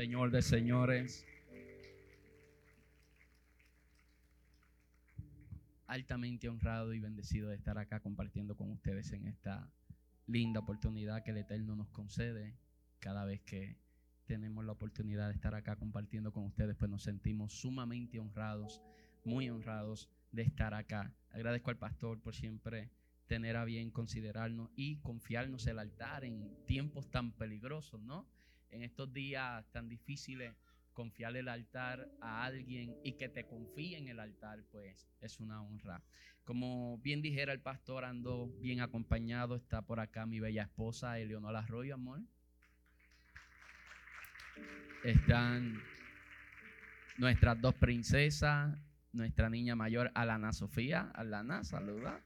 Señor de señores. Altamente honrado y bendecido de estar acá compartiendo con ustedes en esta linda oportunidad que el Eterno nos concede. Cada vez que tenemos la oportunidad de estar acá compartiendo con ustedes, pues nos sentimos sumamente honrados, muy honrados de estar acá. Agradezco al pastor por siempre tener a bien considerarnos y confiarnos el altar en tiempos tan peligrosos, ¿no? En estos días tan difíciles, confiar el altar a alguien y que te confíe en el altar, pues es una honra. Como bien dijera el pastor, ando bien acompañado, está por acá mi bella esposa, Eleonora Arroyo, amor. Están nuestras dos princesas, nuestra niña mayor, Alana Sofía. Alana, saluda.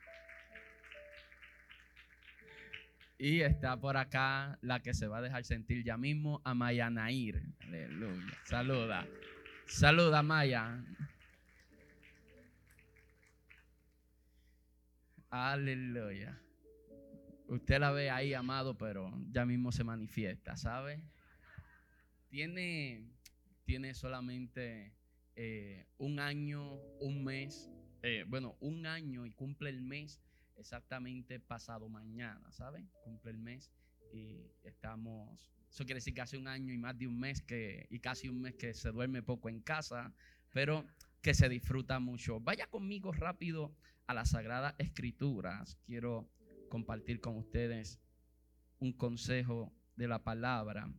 Y está por acá la que se va a dejar sentir ya mismo, Amaya Nair. Aleluya. Saluda. Saluda, Maya. Aleluya. Usted la ve ahí, amado, pero ya mismo se manifiesta, ¿sabe? Tiene, tiene solamente eh, un año, un mes, eh, bueno, un año y cumple el mes exactamente pasado mañana, ¿saben? Cumple el mes y estamos, eso quiere decir que hace un año y más de un mes que, y casi un mes que se duerme poco en casa, pero que se disfruta mucho. Vaya conmigo rápido a las Sagradas Escrituras. Quiero compartir con ustedes un consejo de la palabra.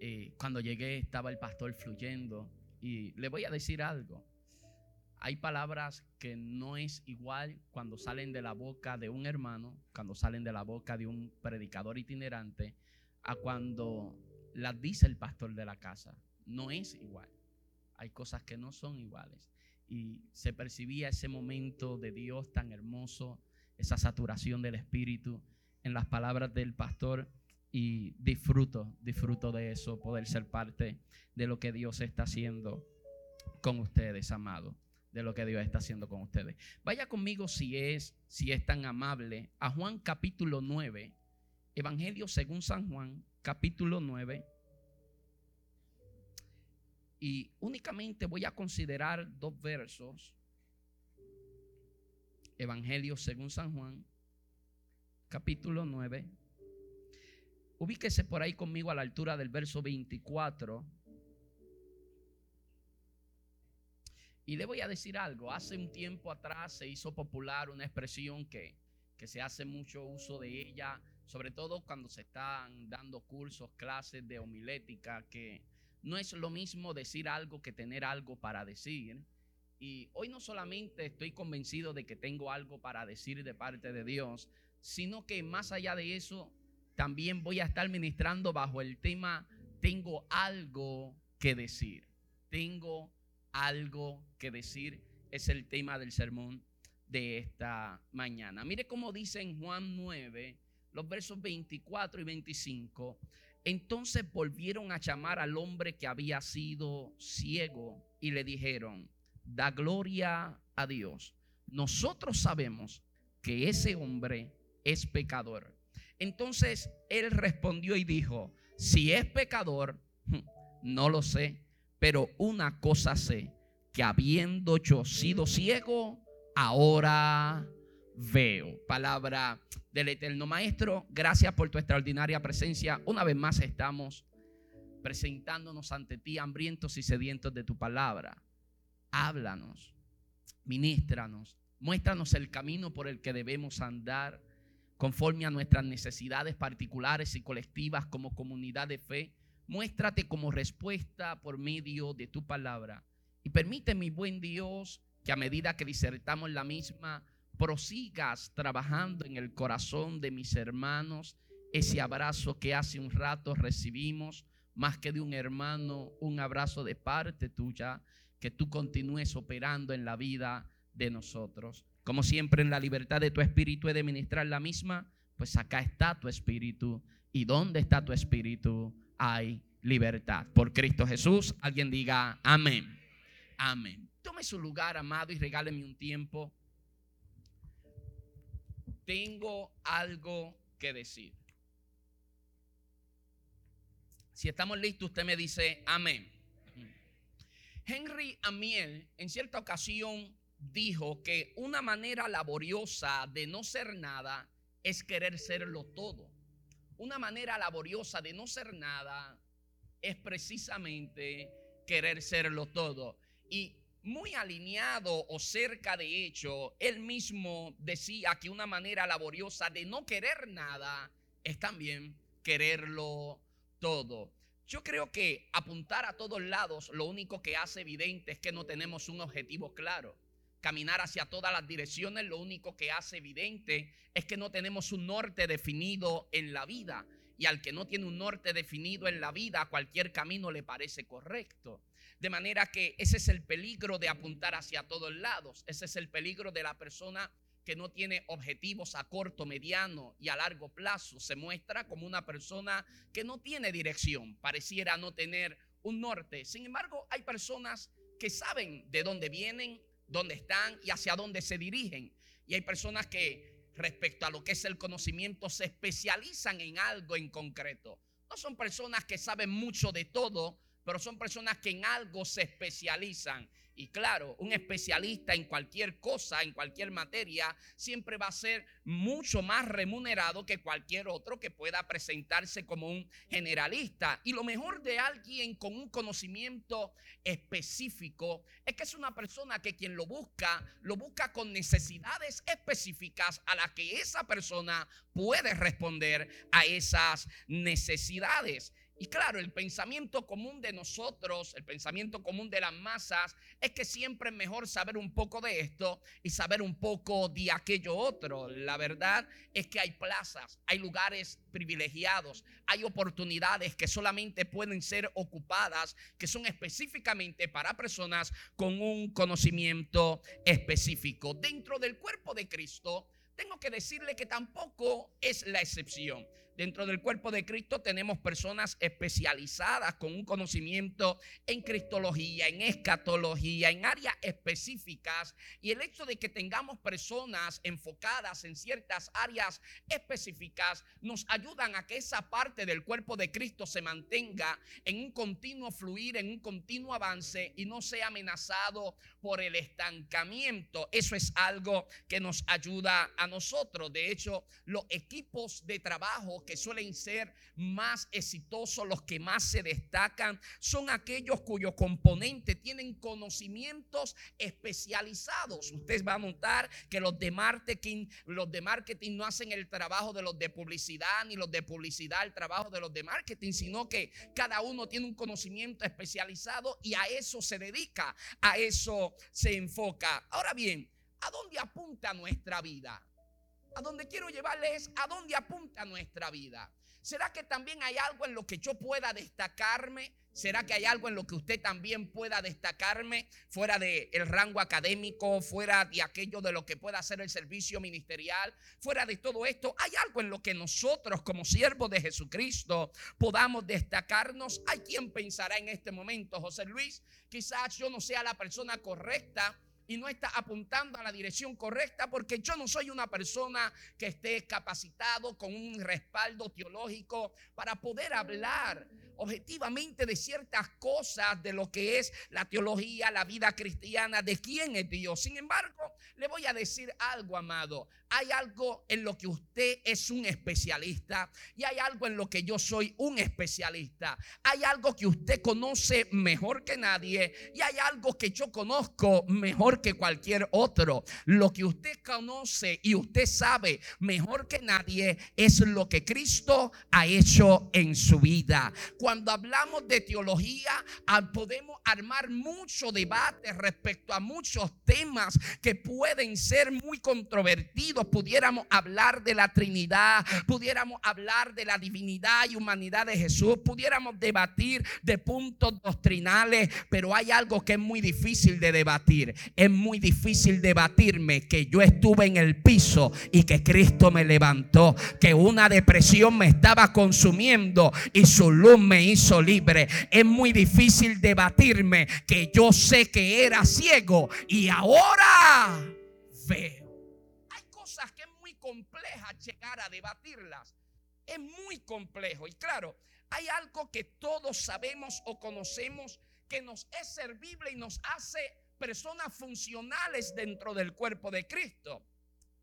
Eh, cuando llegué estaba el pastor fluyendo y le voy a decir algo. Hay palabras que no es igual cuando salen de la boca de un hermano, cuando salen de la boca de un predicador itinerante, a cuando las dice el pastor de la casa. No es igual. Hay cosas que no son iguales. Y se percibía ese momento de Dios tan hermoso, esa saturación del Espíritu en las palabras del pastor y disfruto, disfruto de eso, poder ser parte de lo que Dios está haciendo con ustedes, amados de lo que Dios está haciendo con ustedes. Vaya conmigo si es, si es tan amable, a Juan capítulo 9, Evangelio según San Juan, capítulo 9. Y únicamente voy a considerar dos versos. Evangelio según San Juan, capítulo 9. Ubíquese por ahí conmigo a la altura del verso 24 Y le voy a decir algo, hace un tiempo atrás se hizo popular una expresión que, que se hace mucho uso de ella, sobre todo cuando se están dando cursos, clases de homilética, que no es lo mismo decir algo que tener algo para decir. Y hoy no solamente estoy convencido de que tengo algo para decir de parte de Dios, sino que más allá de eso, también voy a estar ministrando bajo el tema, tengo algo que decir. Tengo algo que decir. Es el tema del sermón de esta mañana. Mire cómo dice en Juan 9, los versos 24 y 25. Entonces volvieron a llamar al hombre que había sido ciego y le dijeron, da gloria a Dios. Nosotros sabemos que ese hombre es pecador. Entonces él respondió y dijo, si es pecador, no lo sé, pero una cosa sé, que habiendo yo sido ciego, ahora veo. Palabra del eterno Maestro, gracias por tu extraordinaria presencia. Una vez más estamos presentándonos ante ti, hambrientos y sedientos de tu palabra. Háblanos, ministranos, muéstranos el camino por el que debemos andar conforme a nuestras necesidades particulares y colectivas como comunidad de fe Muéstrate como respuesta por medio de tu palabra. Y permite, mi buen Dios, que a medida que disertamos la misma, prosigas trabajando en el corazón de mis hermanos ese abrazo que hace un rato recibimos, más que de un hermano, un abrazo de parte tuya, que tú continúes operando en la vida de nosotros. Como siempre en la libertad de tu espíritu he de ministrar la misma, pues acá está tu espíritu. ¿Y dónde está tu espíritu? hay libertad. Por Cristo Jesús, alguien diga amén. Amén. Tome su lugar, amado, y regáleme un tiempo. Tengo algo que decir. Si estamos listos, usted me dice amén. Henry Amiel en cierta ocasión dijo que una manera laboriosa de no ser nada es querer serlo todo. Una manera laboriosa de no ser nada es precisamente querer serlo todo. Y muy alineado o cerca de hecho, él mismo decía que una manera laboriosa de no querer nada es también quererlo todo. Yo creo que apuntar a todos lados lo único que hace evidente es que no tenemos un objetivo claro. Caminar hacia todas las direcciones lo único que hace evidente es que no tenemos un norte definido en la vida. Y al que no tiene un norte definido en la vida, cualquier camino le parece correcto. De manera que ese es el peligro de apuntar hacia todos lados. Ese es el peligro de la persona que no tiene objetivos a corto, mediano y a largo plazo. Se muestra como una persona que no tiene dirección, pareciera no tener un norte. Sin embargo, hay personas que saben de dónde vienen, dónde están y hacia dónde se dirigen. Y hay personas que respecto a lo que es el conocimiento se especializan en algo en concreto. No son personas que saben mucho de todo, pero son personas que en algo se especializan. Y claro, un especialista en cualquier cosa, en cualquier materia, siempre va a ser mucho más remunerado que cualquier otro que pueda presentarse como un generalista. Y lo mejor de alguien con un conocimiento específico es que es una persona que quien lo busca, lo busca con necesidades específicas a las que esa persona puede responder a esas necesidades. Y claro, el pensamiento común de nosotros, el pensamiento común de las masas, es que siempre es mejor saber un poco de esto y saber un poco de aquello otro. La verdad es que hay plazas, hay lugares privilegiados, hay oportunidades que solamente pueden ser ocupadas, que son específicamente para personas con un conocimiento específico. Dentro del cuerpo de Cristo, tengo que decirle que tampoco es la excepción. Dentro del cuerpo de Cristo tenemos personas especializadas con un conocimiento en cristología, en escatología, en áreas específicas. Y el hecho de que tengamos personas enfocadas en ciertas áreas específicas nos ayudan a que esa parte del cuerpo de Cristo se mantenga en un continuo fluir, en un continuo avance y no sea amenazado por el estancamiento. Eso es algo que nos ayuda a nosotros. De hecho, los equipos de trabajo que suelen ser más exitosos, los que más se destacan, son aquellos cuyos componentes tienen conocimientos especializados. Usted va a notar que los de marketing, los de marketing no hacen el trabajo de los de publicidad, ni los de publicidad el trabajo de los de marketing, sino que cada uno tiene un conocimiento especializado y a eso se dedica, a eso se enfoca. Ahora bien, ¿a dónde apunta nuestra vida? A donde quiero llevarles es a dónde apunta nuestra vida. ¿Será que también hay algo en lo que yo pueda destacarme? ¿Será que hay algo en lo que usted también pueda destacarme fuera del rango académico, fuera de aquello de lo que pueda hacer el servicio ministerial, fuera de todo esto? ¿Hay algo en lo que nosotros como siervos de Jesucristo podamos destacarnos? ¿Hay quien pensará en este momento, José Luis? Quizás yo no sea la persona correcta y no está apuntando a la dirección correcta porque yo no soy una persona que esté capacitado con un respaldo teológico para poder hablar objetivamente de ciertas cosas de lo que es la teología, la vida cristiana, de quién es Dios. Sin embargo, le voy a decir algo, amado. Hay algo en lo que usted es un especialista y hay algo en lo que yo soy un especialista. Hay algo que usted conoce mejor que nadie y hay algo que yo conozco mejor que cualquier otro. Lo que usted conoce y usted sabe mejor que nadie es lo que Cristo ha hecho en su vida. Hablamos de teología, ah, podemos armar mucho debate respecto a muchos temas que pueden ser muy controvertidos pudiéramos hablar de la Trinidad, pudiéramos hablar de la divinidad y humanidad de Jesús, pudiéramos debatir de puntos doctrinales, pero hay algo que es muy difícil de debatir. Es muy difícil debatirme que yo estuve en el piso y que Cristo me levantó, que una depresión me estaba consumiendo y su luz me hizo libre. Es muy difícil debatirme que yo sé que era ciego y ahora veo compleja llegar a debatirlas. Es muy complejo. Y claro, hay algo que todos sabemos o conocemos que nos es servible y nos hace personas funcionales dentro del cuerpo de Cristo.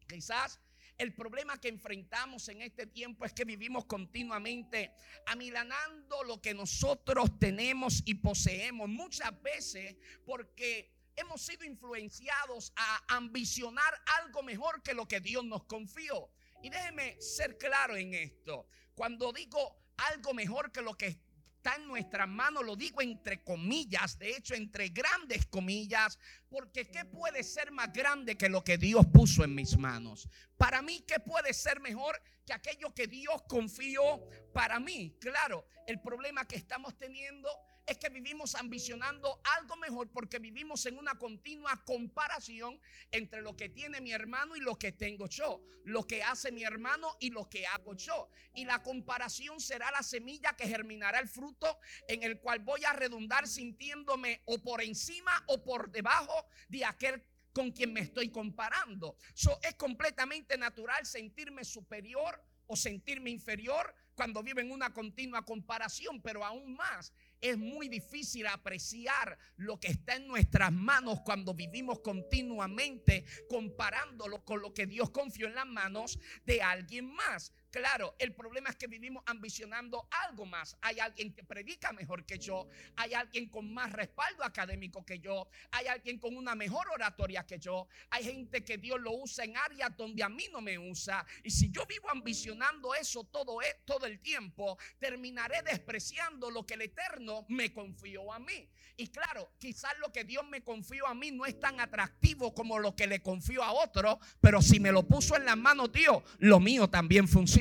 Quizás el problema que enfrentamos en este tiempo es que vivimos continuamente amilanando lo que nosotros tenemos y poseemos. Muchas veces porque hemos sido influenciados a ambicionar algo mejor que lo que Dios nos confió. Y déjeme ser claro en esto. Cuando digo algo mejor que lo que está en nuestras manos, lo digo entre comillas, de hecho entre grandes comillas, porque ¿qué puede ser más grande que lo que Dios puso en mis manos? Para mí, ¿qué puede ser mejor que aquello que Dios confió para mí? Claro, el problema que estamos teniendo es que vivimos ambicionando algo mejor porque vivimos en una continua comparación entre lo que tiene mi hermano y lo que tengo yo, lo que hace mi hermano y lo que hago yo. Y la comparación será la semilla que germinará el fruto en el cual voy a redundar sintiéndome o por encima o por debajo de aquel con quien me estoy comparando. So, es completamente natural sentirme superior o sentirme inferior cuando vivo en una continua comparación, pero aún más es muy difícil apreciar lo que está en nuestras manos cuando vivimos continuamente comparándolo con lo que Dios confió en las manos de alguien más. Claro, el problema es que vivimos ambicionando algo más. Hay alguien que predica mejor que yo, hay alguien con más respaldo académico que yo, hay alguien con una mejor oratoria que yo, hay gente que Dios lo usa en áreas donde a mí no me usa. Y si yo vivo ambicionando eso todo, e, el tiempo, terminaré despreciando lo que el Eterno me confió a mí. Y claro, quizás lo que Dios me confió a mí no es tan atractivo como lo que le confió a otro, pero si me lo puso en las manos Dios, lo mío también funciona.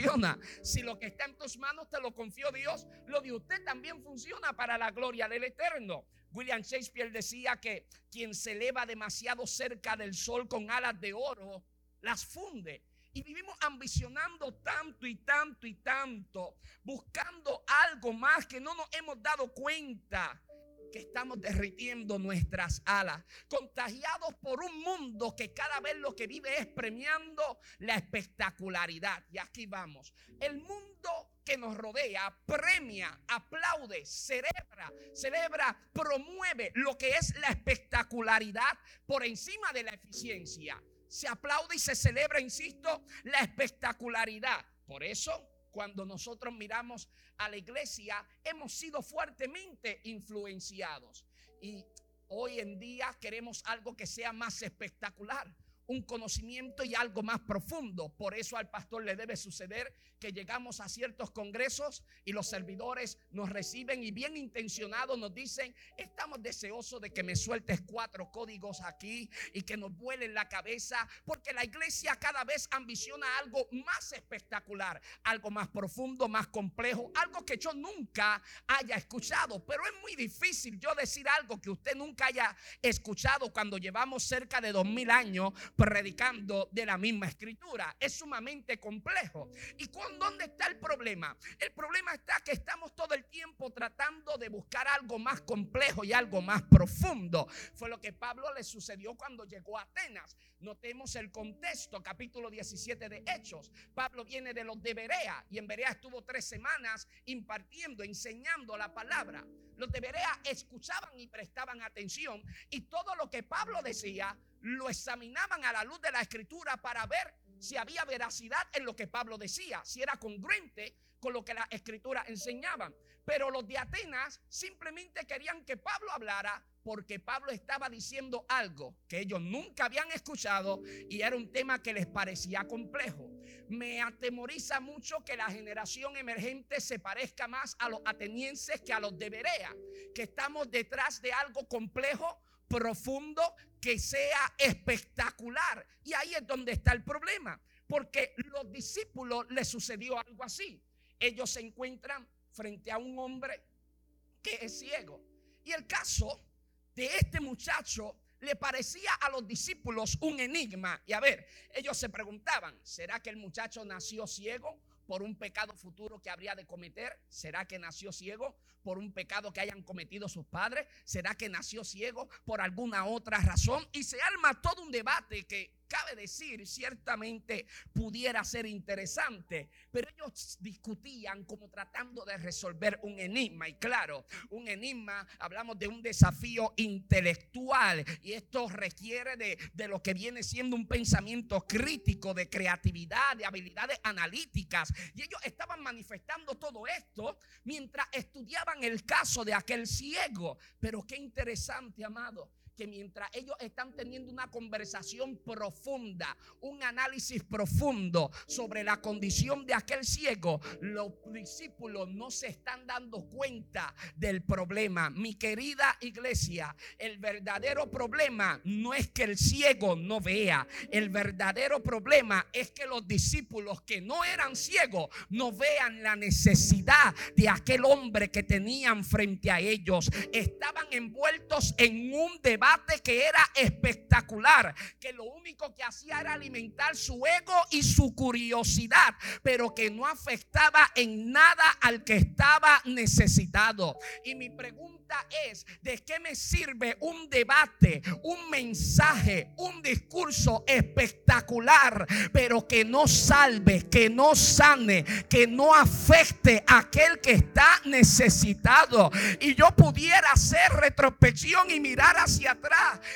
Si lo que está en tus manos te lo confió Dios, lo de usted también funciona para la gloria del Eterno. William Shakespeare decía que quien se eleva demasiado cerca del sol con alas de oro, las funde. Y vivimos ambicionando tanto y tanto y tanto, buscando algo más que no nos hemos dado cuenta estamos derritiendo nuestras alas, contagiados por un mundo que cada vez lo que vive es premiando la espectacularidad. Y aquí vamos. El mundo que nos rodea premia, aplaude, celebra, celebra, promueve lo que es la espectacularidad por encima de la eficiencia. Se aplaude y se celebra, insisto, la espectacularidad. Por eso cuando nosotros miramos a la iglesia, hemos sido fuertemente influenciados. Y hoy en día queremos algo que sea más espectacular un conocimiento y algo más profundo. Por eso al pastor le debe suceder que llegamos a ciertos congresos y los servidores nos reciben y bien intencionados nos dicen, estamos deseosos de que me sueltes cuatro códigos aquí y que nos vuelen la cabeza, porque la iglesia cada vez ambiciona algo más espectacular, algo más profundo, más complejo, algo que yo nunca haya escuchado. Pero es muy difícil yo decir algo que usted nunca haya escuchado cuando llevamos cerca de dos mil años predicando de la misma escritura. Es sumamente complejo. ¿Y con dónde está el problema? El problema está que estamos todo el tiempo tratando de buscar algo más complejo y algo más profundo. Fue lo que Pablo le sucedió cuando llegó a Atenas. Notemos el contexto, capítulo 17 de Hechos. Pablo viene de los de Berea y en Berea estuvo tres semanas impartiendo, enseñando la palabra. Los de Berea escuchaban y prestaban atención y todo lo que Pablo decía lo examinaban a la luz de la escritura para ver si había veracidad en lo que Pablo decía, si era congruente con lo que la escritura enseñaban. Pero los de Atenas simplemente querían que Pablo hablara porque Pablo estaba diciendo algo que ellos nunca habían escuchado y era un tema que les parecía complejo. Me atemoriza mucho que la generación emergente se parezca más a los atenienses que a los de Berea, que estamos detrás de algo complejo profundo, que sea espectacular. Y ahí es donde está el problema, porque los discípulos les sucedió algo así. Ellos se encuentran frente a un hombre que es ciego. Y el caso de este muchacho le parecía a los discípulos un enigma. Y a ver, ellos se preguntaban, ¿será que el muchacho nació ciego? por un pecado futuro que habría de cometer? ¿Será que nació ciego por un pecado que hayan cometido sus padres? ¿Será que nació ciego por alguna otra razón? Y se arma todo un debate que cabe decir, ciertamente pudiera ser interesante, pero ellos discutían como tratando de resolver un enigma. Y claro, un enigma, hablamos de un desafío intelectual y esto requiere de, de lo que viene siendo un pensamiento crítico, de creatividad, de habilidades analíticas. Y ellos estaban manifestando todo esto mientras estudiaban el caso de aquel ciego. Pero qué interesante, amado que mientras ellos están teniendo una conversación profunda, un análisis profundo sobre la condición de aquel ciego, los discípulos no se están dando cuenta del problema. Mi querida iglesia, el verdadero problema no es que el ciego no vea, el verdadero problema es que los discípulos que no eran ciegos no vean la necesidad de aquel hombre que tenían frente a ellos. Estaban envueltos en un debate que era espectacular, que lo único que hacía era alimentar su ego y su curiosidad, pero que no afectaba en nada al que estaba necesitado. Y mi pregunta es, ¿de qué me sirve un debate, un mensaje, un discurso espectacular, pero que no salve, que no sane, que no afecte a aquel que está necesitado? Y yo pudiera hacer retrospección y mirar hacia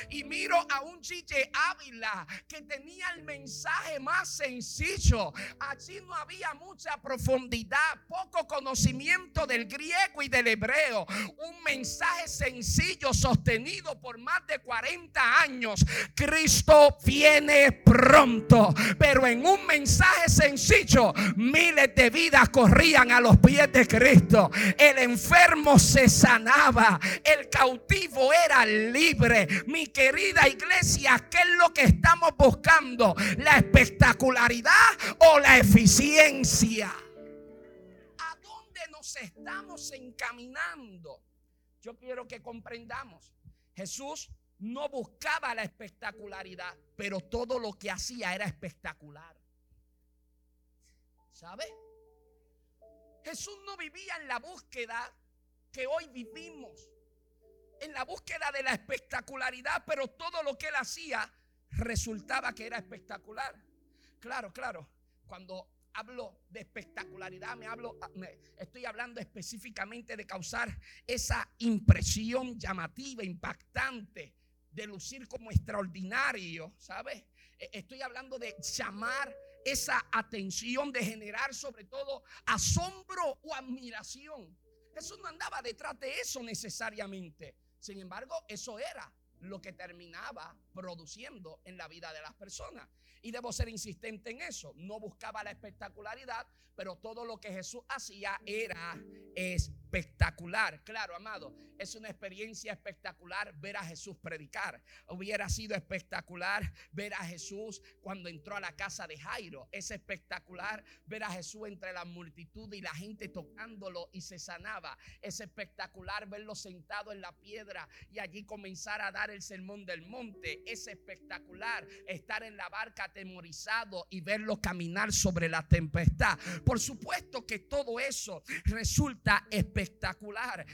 y miro a un Chiche Ávila que tenía el mensaje más sencillo. Allí no había mucha profundidad, poco conocimiento del griego y del hebreo. Un mensaje sencillo sostenido por más de 40 años. Cristo viene pronto, pero en un mensaje sencillo miles de vidas corrían a los pies de Cristo. El enfermo se sanaba, el cautivo era libre. Mi querida iglesia, ¿qué es lo que estamos buscando? ¿La espectacularidad o la eficiencia? ¿A dónde nos estamos encaminando? Yo quiero que comprendamos. Jesús no buscaba la espectacularidad, pero todo lo que hacía era espectacular. ¿Sabe? Jesús no vivía en la búsqueda que hoy vivimos en la búsqueda de la espectacularidad, pero todo lo que él hacía resultaba que era espectacular. Claro, claro, cuando hablo de espectacularidad, me hablo, ah, estoy hablando específicamente de causar esa impresión llamativa, impactante, de lucir como extraordinario, ¿sabes? E, estoy hablando de llamar esa atención, de generar sobre todo asombro o admiración. Jesús no andaba detrás de eso necesariamente. Sin embargo, eso era lo que terminaba produciendo en la vida de las personas. Y debo ser insistente en eso. No buscaba la espectacularidad, pero todo lo que Jesús hacía era espectacular. Claro, amado, es una experiencia espectacular ver a Jesús predicar. Hubiera sido espectacular ver a Jesús cuando entró a la casa de Jairo. Es espectacular ver a Jesús entre la multitud y la gente tocándolo y se sanaba. Es espectacular verlo sentado en la piedra y allí comenzar a dar el sermón del monte. Es espectacular estar en la barca atemorizado y verlo caminar sobre la tempestad. Por supuesto que todo eso resulta espectacular.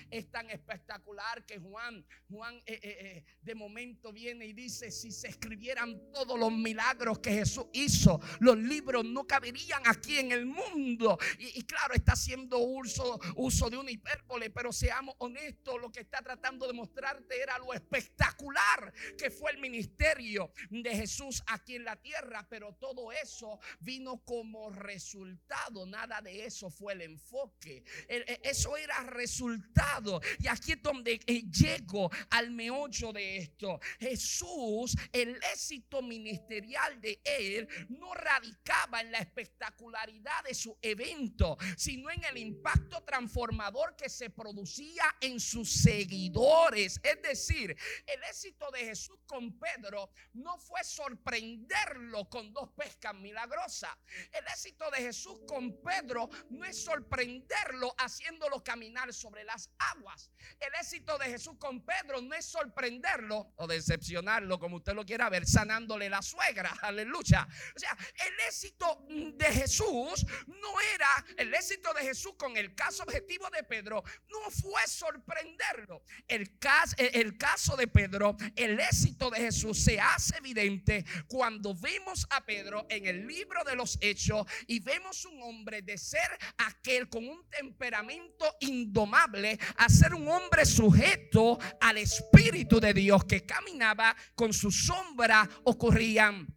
Es tan espectacular que Juan, Juan eh, eh, eh, de momento viene y dice, si se escribieran todos los milagros que Jesús hizo, los libros no caberían aquí en el mundo. Y, y claro, está haciendo uso, uso de una hipérbole, pero seamos honestos, lo que está tratando de mostrarte era lo espectacular que fue el ministerio de Jesús aquí en la tierra, pero todo eso vino como resultado nada de eso fue el enfoque. E, eso era resultado. Y aquí es donde eh, llego al meollo de esto. Jesús, el éxito ministerial de él no radicaba en la espectacularidad de su evento, sino en el impacto transformador que se producía en sus seguidores. Es decir, el éxito de Jesús con Pedro no fue sorprenderlo con dos pescas milagrosas. El éxito de Jesús con Pedro no es sorprenderlo haciéndolo caminar caminar sobre las aguas. El éxito de Jesús con Pedro no es sorprenderlo o decepcionarlo, como usted lo quiera ver, sanándole la suegra. Aleluya. O sea, el éxito de Jesús no era el éxito de Jesús con el caso objetivo de Pedro, no fue sorprenderlo. El caso, el caso de Pedro, el éxito de Jesús se hace evidente cuando vemos a Pedro en el libro de los Hechos y vemos un hombre de ser aquel con un temperamento indomable a ser un hombre sujeto al Espíritu de Dios que caminaba con su sombra ocurrían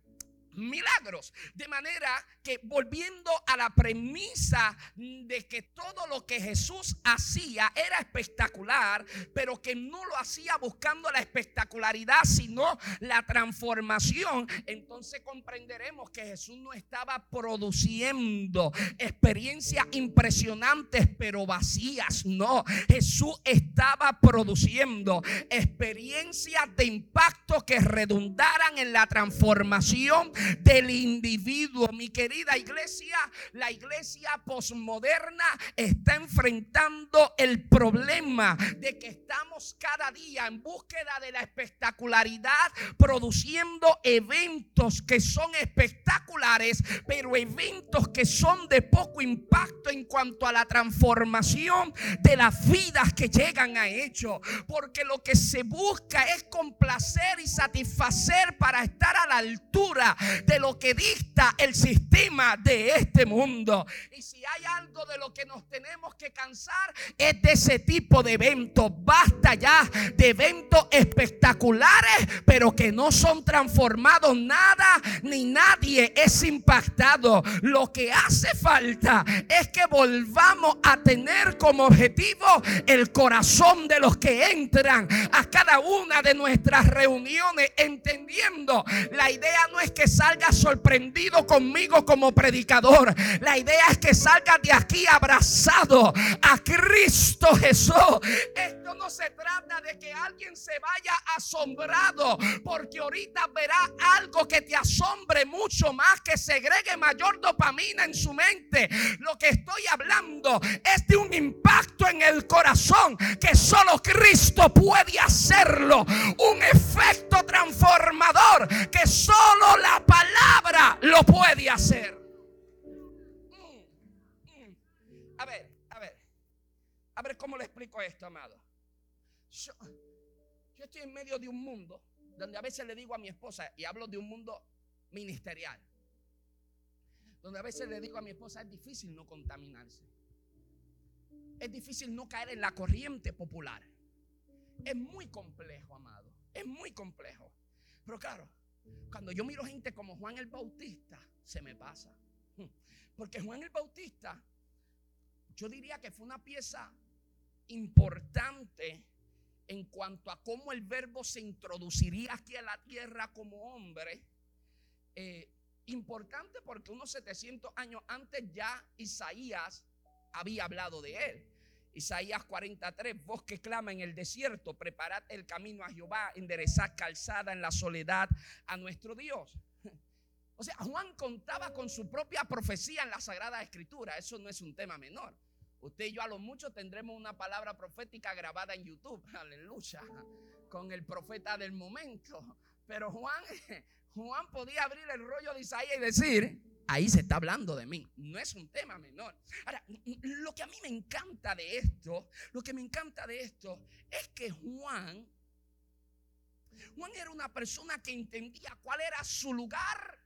milagros. De manera que volviendo a la premisa de que todo lo que Jesús hacía era espectacular, pero que no lo hacía buscando la espectacularidad, sino la transformación, entonces comprenderemos que Jesús no estaba produciendo experiencias impresionantes pero vacías, no, Jesús estaba produciendo experiencias de impacto que redundaran en la transformación del individuo. Mi querida iglesia, la iglesia posmoderna está enfrentando el problema de que estamos cada día en búsqueda de la espectacularidad, produciendo eventos que son espectaculares, pero eventos que son de poco impacto en cuanto a la transformación de las vidas que llegan a hecho. Porque lo que se busca es complacer y satisfacer para estar a la altura de lo que dicta el sistema de este mundo. Y si hay algo de lo que nos tenemos que cansar es de ese tipo de eventos. Basta ya de eventos espectaculares, pero que no son transformados nada ni nadie es impactado. Lo que hace falta es que volvamos a tener como objetivo el corazón de los que entran a cada una de nuestras reuniones, entendiendo la idea no es que salga sorprendido conmigo como predicador. La idea es que salga de aquí abrazado a Cristo Jesús. Esto no se trata de que alguien se vaya asombrado, porque ahorita verá algo que te asombre mucho más, que segregue mayor dopamina en su mente. Lo que estoy hablando es de un impacto en el corazón que solo Cristo puede hacerlo. Un efecto transformador que solo la palabra lo puede hacer. A ver, a ver. A ver cómo le explico esto, amado. Yo, yo estoy en medio de un mundo donde a veces le digo a mi esposa, y hablo de un mundo ministerial, donde a veces le digo a mi esposa, es difícil no contaminarse. Es difícil no caer en la corriente popular. Es muy complejo, amado. Es muy complejo. Pero claro, cuando yo miro gente como Juan el Bautista, se me pasa. Porque Juan el Bautista, yo diría que fue una pieza importante en cuanto a cómo el verbo se introduciría aquí a la tierra como hombre. Eh, importante porque unos 700 años antes ya Isaías había hablado de él. Isaías 43, voz que clama en el desierto, preparad el camino a Jehová, enderezad calzada en la soledad a nuestro Dios. O sea, Juan contaba con su propia profecía en la Sagrada Escritura, eso no es un tema menor. Usted y yo a lo mucho tendremos una palabra profética grabada en YouTube, aleluya, con el profeta del momento. Pero Juan, Juan podía abrir el rollo de Isaías y decir, ahí se está hablando de mí. No es un tema menor. Ahora, lo que a mí me encanta de esto, lo que me encanta de esto es que Juan, Juan era una persona que entendía cuál era su lugar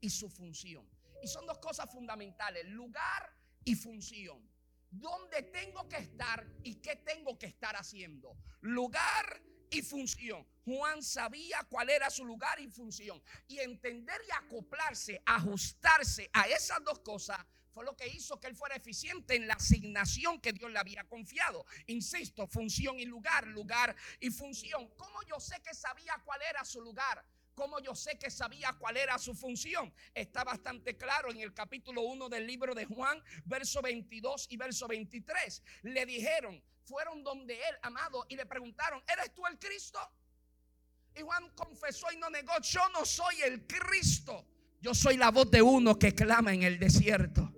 y su función. Y son dos cosas fundamentales, lugar y función. ¿Dónde tengo que estar y qué tengo que estar haciendo? Lugar y función. Juan sabía cuál era su lugar y función. Y entender y acoplarse, ajustarse a esas dos cosas fue lo que hizo que él fuera eficiente en la asignación que Dios le había confiado. Insisto, función y lugar, lugar y función. ¿Cómo yo sé que sabía cuál era su lugar? ¿Cómo yo sé que sabía cuál era su función? Está bastante claro en el capítulo 1 del libro de Juan, verso 22 y verso 23. Le dijeron, fueron donde él, amado, y le preguntaron, ¿eres tú el Cristo? Y Juan confesó y no negó, yo no soy el Cristo. Yo soy la voz de uno que clama en el desierto.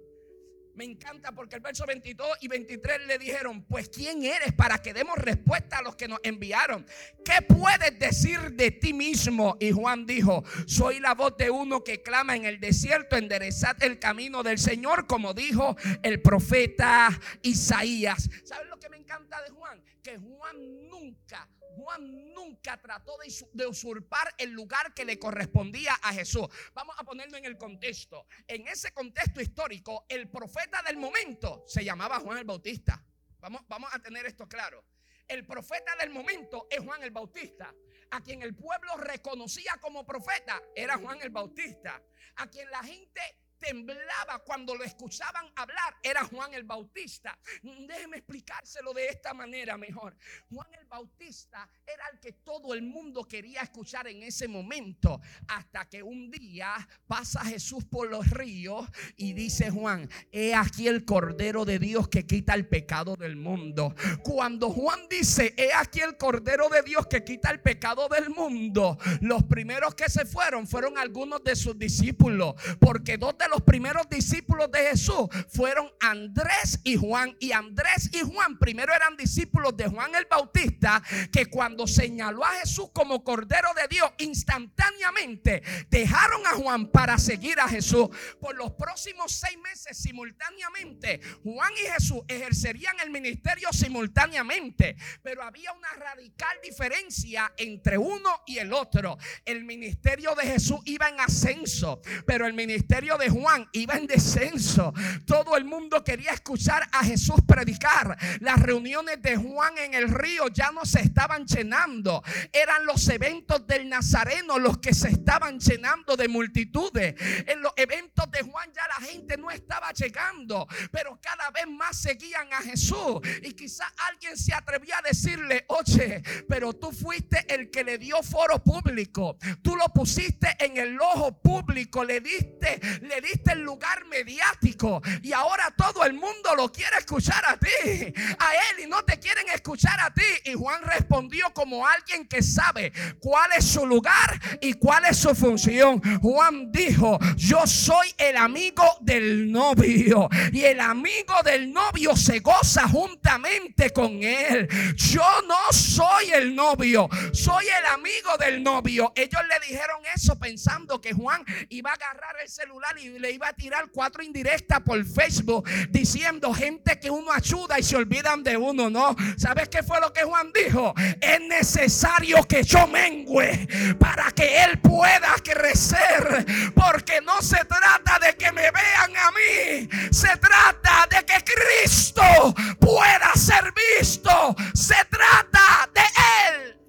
Me encanta porque el verso 22 y 23 le dijeron, pues ¿quién eres para que demos respuesta a los que nos enviaron? ¿Qué puedes decir de ti mismo? Y Juan dijo, soy la voz de uno que clama en el desierto, enderezad el camino del Señor, como dijo el profeta Isaías. ¿Sabes lo que me encanta de Juan? Que Juan nunca Juan nunca trató de, usurpar el lugar que le correspondía a Jesús. Vamos a ponerlo en el contexto. En ese contexto histórico, el profeta del momento se llamaba Juan el Bautista. Vamos, vamos a tener esto claro. El profeta del momento es Juan el Bautista. A quien el pueblo reconocía como profeta era Juan el Bautista. A quien la gente temblaba cuando lo escuchaban hablar era Juan el Bautista. Déjeme explicárselo de esta manera mejor. Juan el Bautista era el que todo el mundo quería escuchar en ese momento. Hasta que un día pasa Jesús por los ríos y dice Juan, he aquí el Cordero de Dios que quita el pecado del mundo. Cuando Juan dice, he aquí el Cordero de Dios que quita el pecado del mundo, los primeros que se fueron fueron algunos de sus discípulos. Porque dos de los primeros discípulos de Jesús fueron Andrés y Juan. Y Andrés y Juan primero eran discípulos de Juan el Bautista, que cuando señaló a Jesús como Cordero de Dios, instantáneamente dejaron a Juan para seguir a Jesús. Por los próximos seis meses simultáneamente, Juan y Jesús ejercerían el ministerio simultáneamente. Pero había una radical diferencia entre uno y el otro. El ministerio de Jesús iba en ascenso, pero el ministerio de Juan Juan iba en descenso. Todo el mundo quería escuchar a Jesús predicar. Las reuniones de Juan en el río ya no se estaban llenando. Eran los eventos del Nazareno los que se estaban llenando de multitudes. En los eventos de Juan ya la gente no estaba llegando, pero cada vez más seguían a Jesús. Y quizá alguien se atrevía a decirle, oye, pero tú fuiste el que le dio foro público. Tú lo pusiste en el ojo público, le diste, le diste el lugar mediático y ahora todo el mundo lo quiere escuchar a ti, a él y no te quieren escuchar a ti. Y Juan respondió como alguien que sabe cuál es su lugar y cuál es su función. Juan dijo, yo soy el amigo del novio y el amigo del novio se goza juntamente con él. Yo no soy el novio, soy el amigo del novio. Ellos le dijeron eso pensando que Juan iba a agarrar el celular y le iba a tirar cuatro indirectas por Facebook diciendo gente que uno ayuda y se olvidan de uno. No, ¿sabes qué fue lo que Juan dijo? Es necesario que yo mengüe para que él pueda crecer. Porque no se trata de que me vean a mí, se trata de que Cristo pueda ser visto. Se trata de él.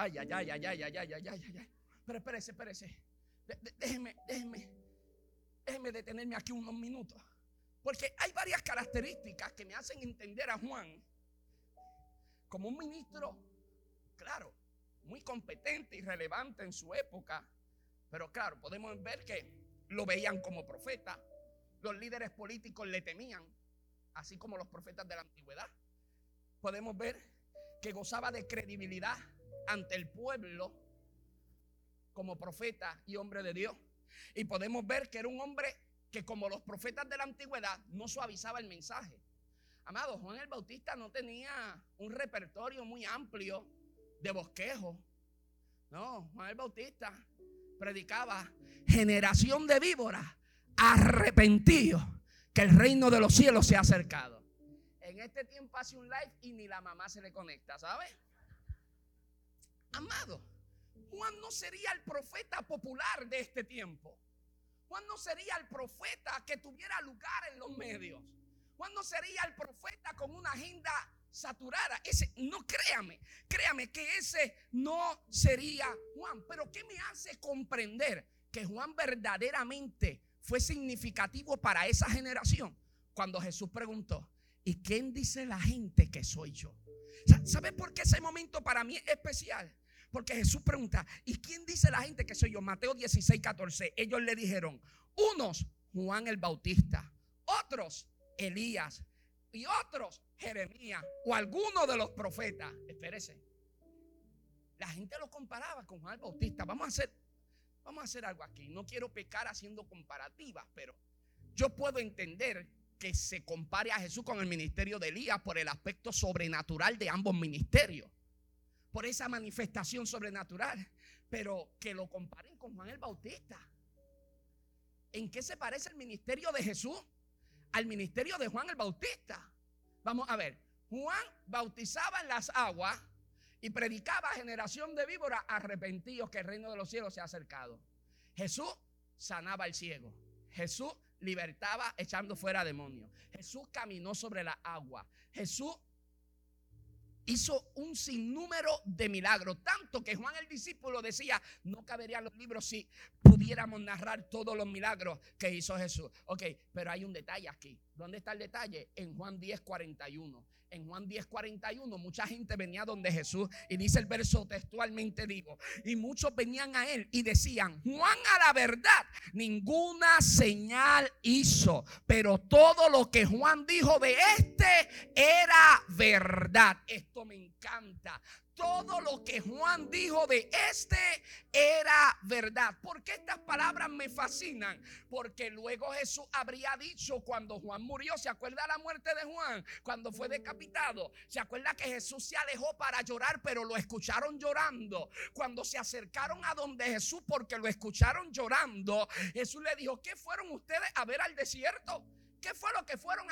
Ay, ay, ay, ay, ay, ay, ay, ay, ay, ay. Pero espérese, espérese. déjeme, déjeme, déjeme detenerme aquí unos minutos. Porque hay varias características que me hacen entender a Juan como un ministro, claro, muy competente y relevante en su época. Pero claro, podemos ver que lo veían como profeta. Los líderes políticos le temían, así como los profetas de la antigüedad. Podemos ver que gozaba de credibilidad ante el pueblo como profeta y hombre de Dios. Y podemos ver que era un hombre que como los profetas de la antigüedad no suavizaba el mensaje. Amado, Juan el Bautista no tenía un repertorio muy amplio de bosquejo. No, Juan el Bautista predicaba generación de víboras, arrepentido que el reino de los cielos se ha acercado. En este tiempo hace un live y ni la mamá se le conecta, ¿sabes? Amado, Juan no sería el profeta popular de este tiempo. Juan no sería el profeta que tuviera lugar en los medios. Juan no sería el profeta con una agenda saturada. Ese, no créame, créame que ese no sería Juan. Pero ¿qué me hace comprender que Juan verdaderamente fue significativo para esa generación? Cuando Jesús preguntó, ¿y quién dice la gente que soy yo? ¿Sabe por qué ese momento para mí es especial? Porque Jesús pregunta, ¿y quién dice la gente que soy yo? Mateo 16, 14. Ellos le dijeron, unos Juan el Bautista, otros Elías y otros Jeremías o alguno de los profetas. Espérese. La gente lo comparaba con Juan el Bautista. Vamos a hacer, vamos a hacer algo aquí. No quiero pecar haciendo comparativas, pero yo puedo entender que se compare a Jesús con el ministerio de Elías por el aspecto sobrenatural de ambos ministerios, por esa manifestación sobrenatural, pero que lo comparen con Juan el Bautista. ¿En qué se parece el ministerio de Jesús al ministerio de Juan el Bautista? Vamos a ver, Juan bautizaba en las aguas y predicaba a generación de víboras arrepentidos que el reino de los cielos se ha acercado. Jesús sanaba al ciego. Jesús libertaba echando fuera demonios. Jesús caminó sobre la agua. Jesús hizo un sinnúmero de milagros, tanto que Juan el discípulo decía, no caberían los libros si pudiéramos narrar todos los milagros que hizo Jesús. Ok, pero hay un detalle aquí. ¿Dónde está el detalle? En Juan 10, 41 en Juan 10, 41, mucha gente venía donde Jesús y dice el verso textualmente digo, y muchos venían a él y decían, Juan a la verdad, ninguna señal hizo, pero todo lo que Juan dijo de este era verdad. Esto me encanta todo lo que Juan dijo de este era verdad. ¿Por qué estas palabras me fascinan? Porque luego Jesús habría dicho cuando Juan murió, ¿se acuerda la muerte de Juan? Cuando fue decapitado. ¿Se acuerda que Jesús se alejó para llorar, pero lo escucharon llorando? Cuando se acercaron a donde Jesús porque lo escucharon llorando, Jesús le dijo, ¿qué fueron ustedes a ver al desierto? ¿Qué fue lo que fueron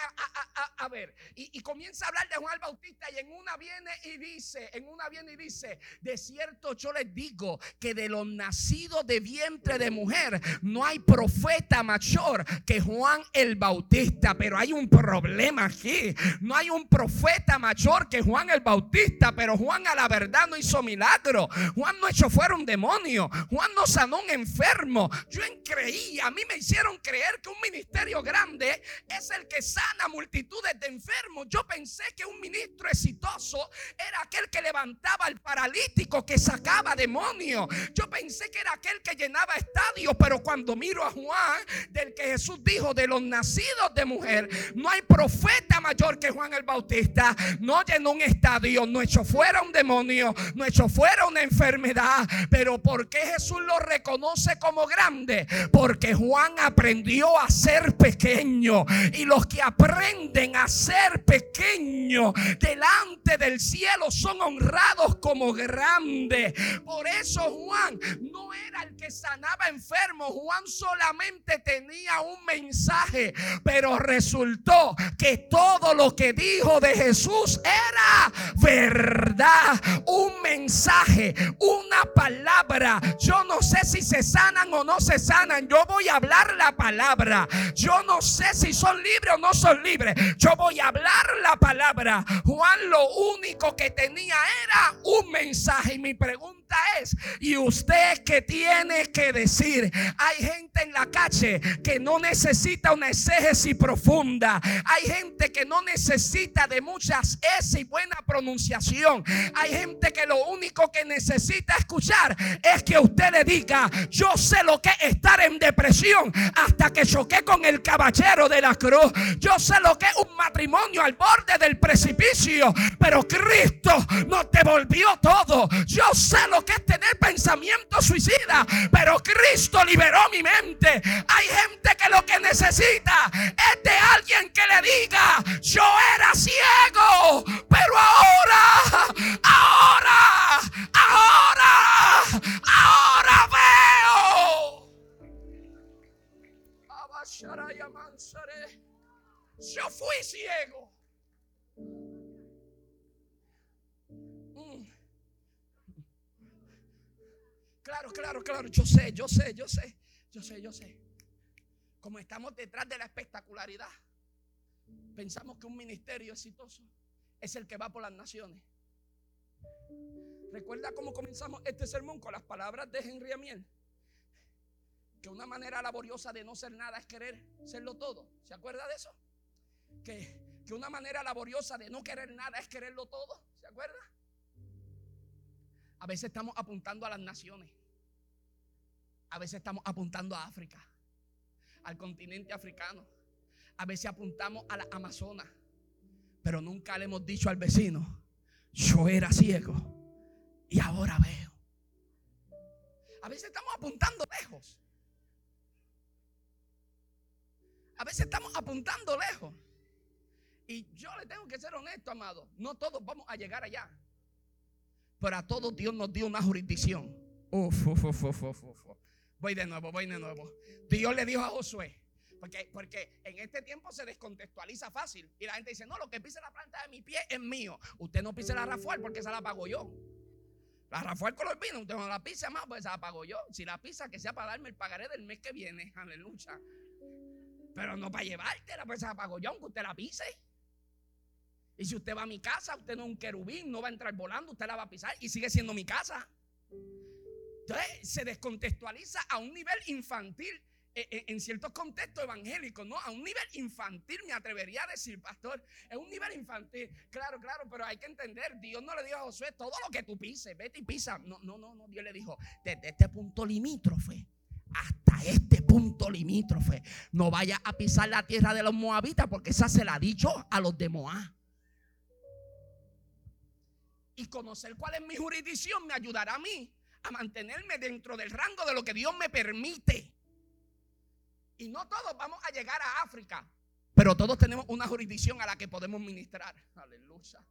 a, ver? Y, comienza a hablar de Juan el Bautista y en una viene y dice, en una viene y dice, de cierto yo les digo que de los nacidos de vientre de mujer no hay profeta mayor que Juan el Bautista, pero hay un problema aquí. No hay un profeta mayor que Juan el Bautista, pero Juan a la verdad no hizo milagro. Juan no echó fuera un demonio. Juan no sanó un enfermo. Yo creí, a mí me hicieron creer que un ministerio grande es el que sana multitudes de enfermos. Yo pensé que un ministro exitoso era aquel que levantaba al paralítico, que sacaba demonios. Yo pensé que era aquel que llenaba estadios, pero cuando miro a Juan, del que Jesús dijo, de los nacidos de mujer, no hay profeta mayor que Juan el Bautista. No llenó un estadio, no echó fuera un demonio, no echó fuera una enfermedad. Pero ¿por qué Jesús lo reconoce como grande? Porque Juan aprendió a ser pequeño. Y los que aprenden a ser pequeños delante del cielo son honrados como grandes. Por eso Juan no era sanaba enfermos. Juan solamente tenía un mensaje. Pero resultó que todo lo que dijo de Jesús era verdad. Un mensaje, una palabra. Yo no sé si se sanan o no se sanan. Yo voy a hablar la palabra. Yo no sé si son libres o no son libres. Yo voy a hablar la palabra. Juan lo único que tenía era un mensaje. Y mi pregunta es, ¿y usted qué tiene que decir? Hay gente en la calle que no necesita una exégesis profunda. Hay gente que no necesita de muchas S y buena pronunciación. Hay gente que lo único que necesita escuchar es que usted le diga, yo sé lo que es estar en depresión hasta que choqué con el caballero de la cruz. Yo sé lo que es un matrimonio al borde del precipicio, pero Cristo no te volvió todo. Yo sé lo que es tener pensamiento suicida, pero Cristo liberó mi mente. Hay gente que lo que necesita es de alguien que le diga, yo era ciego, pero ahora, ahora, ahora, ahora veo. Yo fui ciego. Claro, claro, claro. Yo sé, yo sé, yo sé. Yo sé, yo sé. Como estamos detrás de la espectacularidad, pensamos que un ministerio exitoso es el que va por las naciones. Recuerda cómo comenzamos este sermón con las palabras de Henry Amiel. Que una manera laboriosa de no ser nada es querer serlo todo. ¿Se acuerda de eso? que, una manera laboriosa de no querer nada es quererlo todo. ¿Se acuerda? A veces estamos apuntando a las naciones. A veces estamos apuntando a África, al continente africano. A veces apuntamos a la Amazonas. Pero nunca le hemos dicho al vecino, yo era ciego y ahora veo. A veces estamos apuntando lejos. A veces estamos apuntando lejos. Y yo le tengo que ser honesto, amado. No todos vamos a llegar allá. Pero a todos Dios nos dio una jurisdicción. Uf, uf, uf, Voy de nuevo, voy de nuevo. Dios le dijo a Josué. Porque, porque en este tiempo se descontextualiza fácil. Y la gente dice, no, lo que pise la planta de mi pie es mío. Usted no pise la Rafael porque esa la pago yo. La Rafael color vino, usted no la pisa más, pues esa la pago yo. Si la pisa, que sea para darme el pagaré del mes que viene. Aleluya. Pero no para llevártela, pues esa la pago yo, aunque usted la pise. Y si usted va a mi casa, usted no es un querubín, no va a entrar volando, usted la va a pisar y sigue siendo mi casa. Entonces se descontextualiza a un nivel infantil eh, eh, en ciertos contextos evangélicos, ¿no? A un nivel infantil, me atrevería a decir, pastor, es un nivel infantil. Claro, claro, pero hay que entender, Dios no le dijo a Josué, todo lo que tú pises, vete y pisa. No, no, no, no, Dios le dijo, desde este punto limítrofe hasta este punto limítrofe, no vaya a pisar la tierra de los moabitas porque esa se la ha dicho a los de Moab y conocer cuál es mi jurisdicción me ayudará a mí a mantenerme dentro del rango de lo que Dios me permite. Y no todos vamos a llegar a África, pero todos tenemos una jurisdicción a la que podemos ministrar. Aleluya.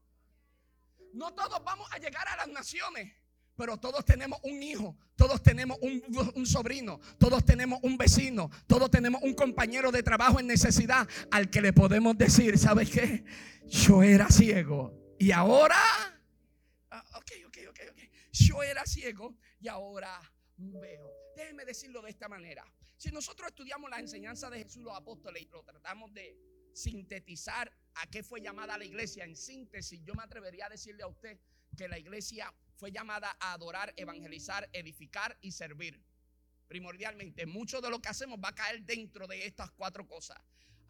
No todos vamos a llegar a las naciones, pero todos tenemos un hijo, todos tenemos un, sobrino, todos tenemos un vecino, todos tenemos un compañero de trabajo en necesidad al que le podemos decir, ¿sabes qué? Yo era ciego y ahora yo era ciego y ahora veo. Déjeme decirlo de esta manera. Si nosotros estudiamos la enseñanza de Jesús los apóstoles y lo tratamos de sintetizar a qué fue llamada la iglesia en síntesis, yo me atrevería a decirle a usted que la iglesia fue llamada a adorar, evangelizar, edificar y servir. Primordialmente, mucho de lo que hacemos va a caer dentro de estas cuatro cosas.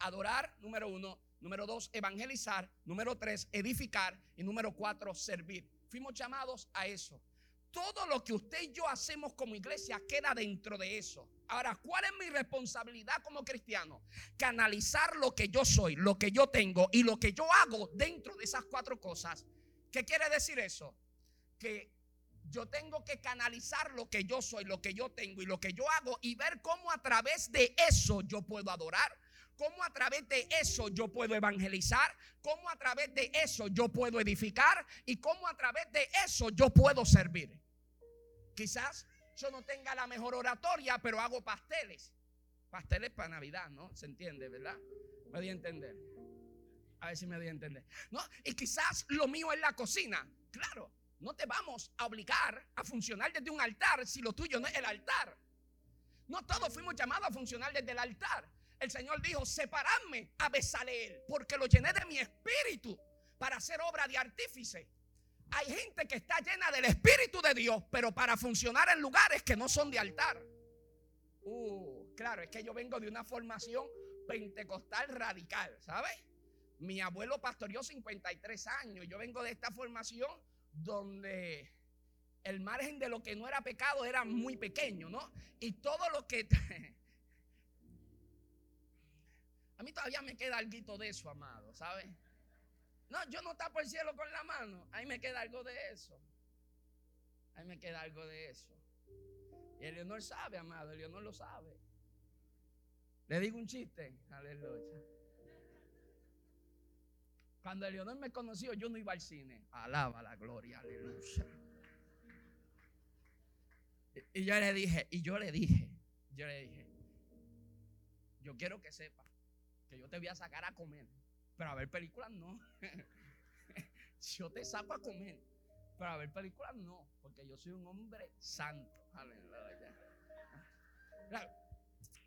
Adorar, número uno. Número dos, evangelizar. Número tres, edificar. Y número cuatro, servir. Fuimos llamados a eso. Todo lo que usted y yo hacemos como iglesia queda dentro de eso. Ahora, ¿cuál es mi responsabilidad como cristiano? Canalizar lo que yo soy, lo que yo tengo y lo que yo hago dentro de esas cuatro cosas. ¿Qué quiere decir eso? Que yo tengo que canalizar lo que yo soy, lo que yo tengo y lo que yo hago y ver cómo a través de eso yo puedo adorar, cómo a través de eso yo puedo evangelizar, cómo a través de eso yo puedo edificar y cómo a través de eso yo puedo servir. Quizás yo no tenga la mejor oratoria, pero hago pasteles. Pasteles para Navidad, ¿no? ¿Se entiende, verdad? Me di a entender. A ver si me di a entender. ¿No? Y quizás lo mío es la cocina. Claro, no te vamos a obligar a funcionar desde un altar si lo tuyo no es el altar. No todos fuimos llamados a funcionar desde el altar el Señor dijo, separadme a Besaleel, porque lo llené de mi espíritu para hacer obra de artífice. Hay gente que está llena del espíritu de Dios, pero para funcionar en lugares que no son de altar. Uh, claro, es que yo vengo de una formación pentecostal radical, ¿sabes? Mi abuelo pastoreó 53 años. Yo vengo de esta formación donde el margen de lo que no era pecado era muy pequeño, ¿no? Y todo lo que A mí todavía me queda algo de eso, amado, ¿sabes? No, yo no tapo el cielo con la mano. Ahí me queda algo de eso. Ahí me queda algo de eso. Y el Leonor sabe, amado, el Leonor lo sabe. Le digo un chiste, aleluya. Cuando el Leonor me conoció, yo no iba al cine. Alaba la gloria, aleluya. Y yo le dije, y yo le dije, yo le dije, yo quiero que sepa que yo te voy a sacar a comer. Pero a ver películas no. yo te saco a comer. Pero a ver películas no. Porque yo soy un hombre santo.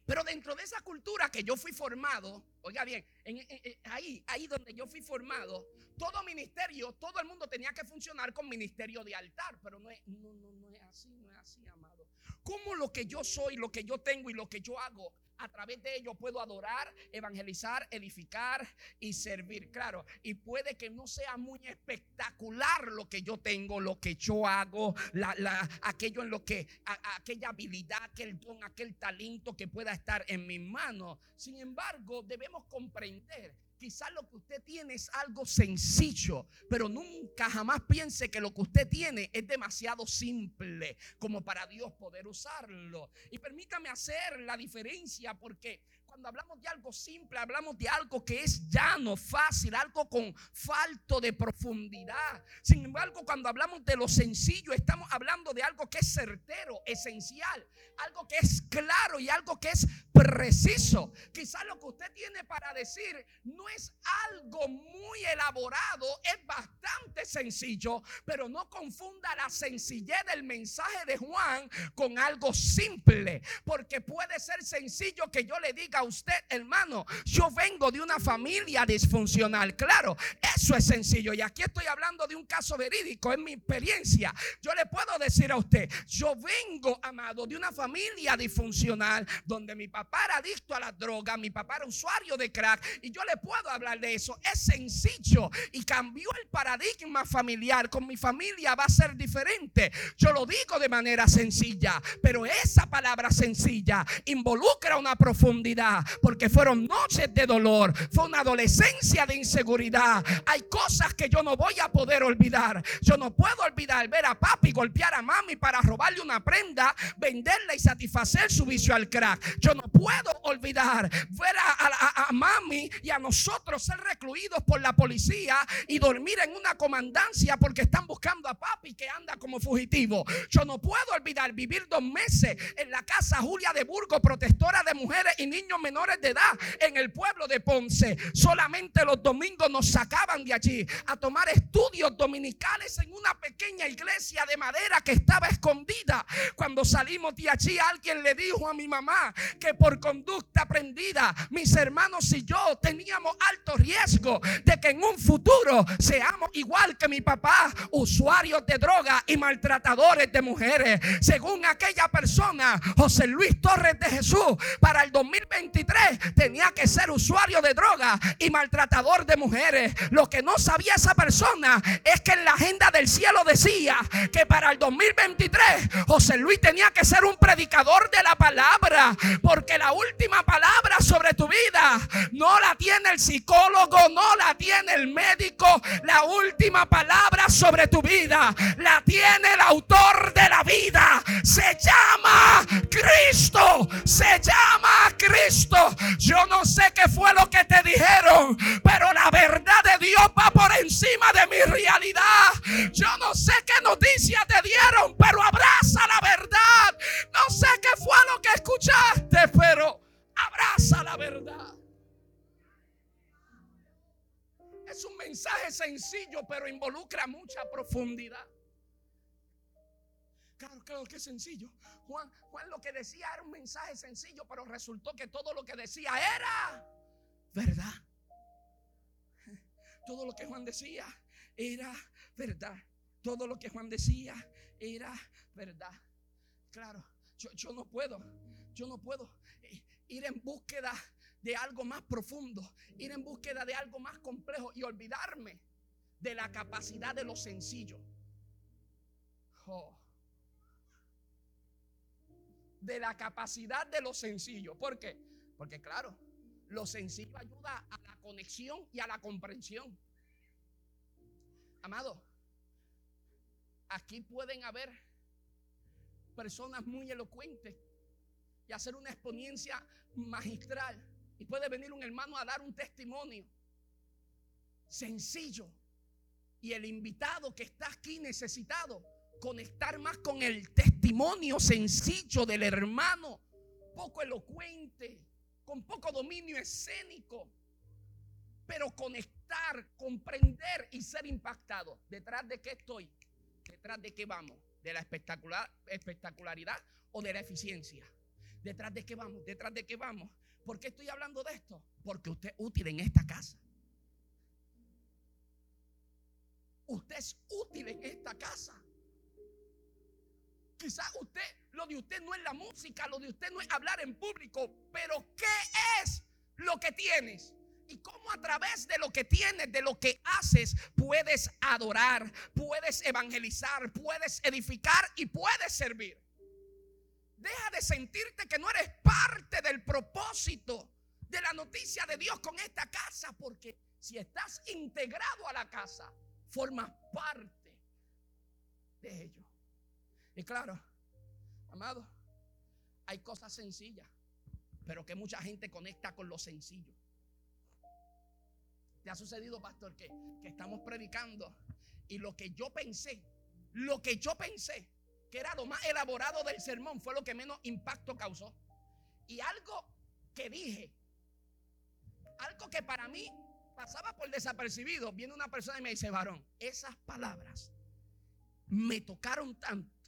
Pero dentro de esa cultura que yo fui formado, oiga bien, ahí, ahí donde yo fui formado, todo ministerio, todo el mundo tenía que funcionar con ministerio de altar, pero no es, no, no, no es así, no es así, amado. ¿Cómo lo que yo soy, lo que yo tengo y lo que yo hago a través de ello puedo adorar, evangelizar, edificar y servir. Claro, y puede que no sea muy espectacular lo que yo tengo, lo que yo hago, la, aquello en lo que, aquella habilidad, aquel don, aquel talento que pueda estar en mis manos. Sin embargo, debemos comprender Quizás lo que usted tiene es algo sencillo, pero nunca jamás piense que lo que usted tiene es demasiado simple como para Dios poder usarlo. Y permítame hacer la diferencia porque cuando hablamos de algo simple, hablamos de algo que es llano, fácil, algo con falto de profundidad. Sin embargo, cuando hablamos de lo sencillo, estamos hablando de algo que es certero, esencial, algo que es claro y algo que es preciso. Quizás lo que usted tiene para decir no es algo muy elaborado, es bastante sencillo, pero no confunda la sencillez del mensaje de Juan con algo simple, porque puede ser sencillo que yo le diga usted, hermano, yo vengo de una familia disfuncional. Claro, eso es sencillo. Y aquí estoy hablando de un caso verídico, en mi experiencia. Yo le puedo decir a usted, yo vengo, amado, de una familia disfuncional donde mi papá era adicto a la droga, mi papá era usuario de crack. Y yo le puedo hablar de eso. Es sencillo y cambió el paradigma familiar. Con mi familia va a ser diferente. Yo lo digo de manera sencilla, pero esa palabra sencilla involucra una profundidad porque fueron noches de dolor, fue una adolescencia de inseguridad. Hay cosas que yo no voy a poder olvidar. Yo no puedo olvidar ver a papi golpear a mami para robarle una prenda, venderla y satisfacer su vicio al crack. Yo no puedo olvidar ver a, a mami y a nosotros ser recluidos por la policía y dormir en una comandancia porque están buscando a papi que anda como fugitivo. Yo no puedo olvidar vivir dos meses en la casa Julia de Burgo, protectora de mujeres y niños menores de edad en el pueblo de Ponce. Solamente los domingos nos sacaban de allí a tomar estudios dominicales en una pequeña iglesia de madera que estaba escondida. Cuando salimos de allí, alguien le dijo a mi mamá que por conducta aprendida, mis hermanos y yo teníamos alto riesgo de que en un futuro seamos igual que mi papá, usuarios de droga y maltratadores de mujeres. Según aquella persona, José Luis Torres de Jesús, para el 2020 tenía que ser usuario de droga y maltratador de mujeres. Lo que no sabía esa persona es que en la agenda del cielo decía que para el 2023 José Luis tenía que ser un predicador de la palabra, porque la última palabra sobre tu vida no la tiene el psicólogo, no la tiene el médico, la última palabra sobre tu vida la tiene el autor de la vida. Se llama Cristo, se llama Cristo. Yo no sé qué fue lo que te dijeron, pero la verdad de Dios va por encima de mi realidad. Yo no sé qué noticia te dieron, pero abraza la verdad. No sé qué fue lo que escuchaste, pero abraza la verdad. Es un mensaje sencillo, pero involucra mucha profundidad. Claro, claro que es sencillo. Juan, lo que decía era un mensaje sencillo, pero resultó que todo lo que decía era verdad. Todo lo que Juan decía era verdad. Todo lo que Juan decía era verdad. Claro, yo, yo no puedo, yo no puedo ir en búsqueda de algo más profundo, ir en búsqueda de algo más complejo y olvidarme de la capacidad de lo sencillo. Oh de la capacidad de lo sencillo. ¿Por qué? Porque claro, lo sencillo ayuda a la conexión y a la comprensión. Amado, aquí pueden haber personas muy elocuentes y hacer una exponencia magistral. Y puede venir un hermano a dar un testimonio sencillo. Y el invitado que está aquí necesitado conectar más con el testimonio sencillo del hermano, poco elocuente, con poco dominio escénico, pero conectar, comprender y ser impactado. ¿Detrás de qué estoy? ¿Detrás de qué vamos? ¿De la espectacular, espectacularidad o de la eficiencia? ¿Detrás de qué vamos? ¿Detrás de qué vamos? ¿Por qué estoy hablando de esto? Porque usted es útil en esta casa. Usted es útil en esta casa. Quizás usted, lo de usted no es la música, lo de usted no es hablar en público, pero ¿qué es lo que tienes? Y cómo a través de lo que tienes, de lo que haces, puedes adorar, puedes evangelizar, puedes edificar y puedes servir. Deja de sentirte que no eres parte del propósito de la noticia de Dios con esta casa, porque si estás integrado a la casa, formas parte de ello. Y claro, amado, hay cosas sencillas, pero que mucha gente conecta con lo sencillo. ¿Te ha sucedido, pastor, que, que estamos predicando y lo que yo pensé, lo que yo pensé que era lo más elaborado del sermón fue lo que menos impacto causó? Y algo que dije, algo que para mí pasaba por desapercibido, viene una persona y me dice, varón, esas palabras me tocaron tanto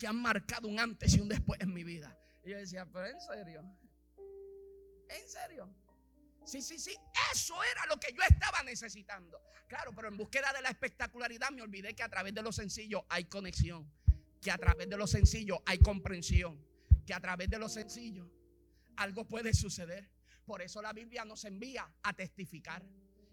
que han marcado un antes y un después en mi vida. Y yo decía, pero en serio, en serio. Sí, sí, sí, eso era lo que yo estaba necesitando. Claro, pero en búsqueda de la espectacularidad me olvidé que a través de lo sencillo hay conexión, que a través de lo sencillo hay comprensión, que a través de lo sencillo algo puede suceder. Por eso la Biblia nos envía a testificar.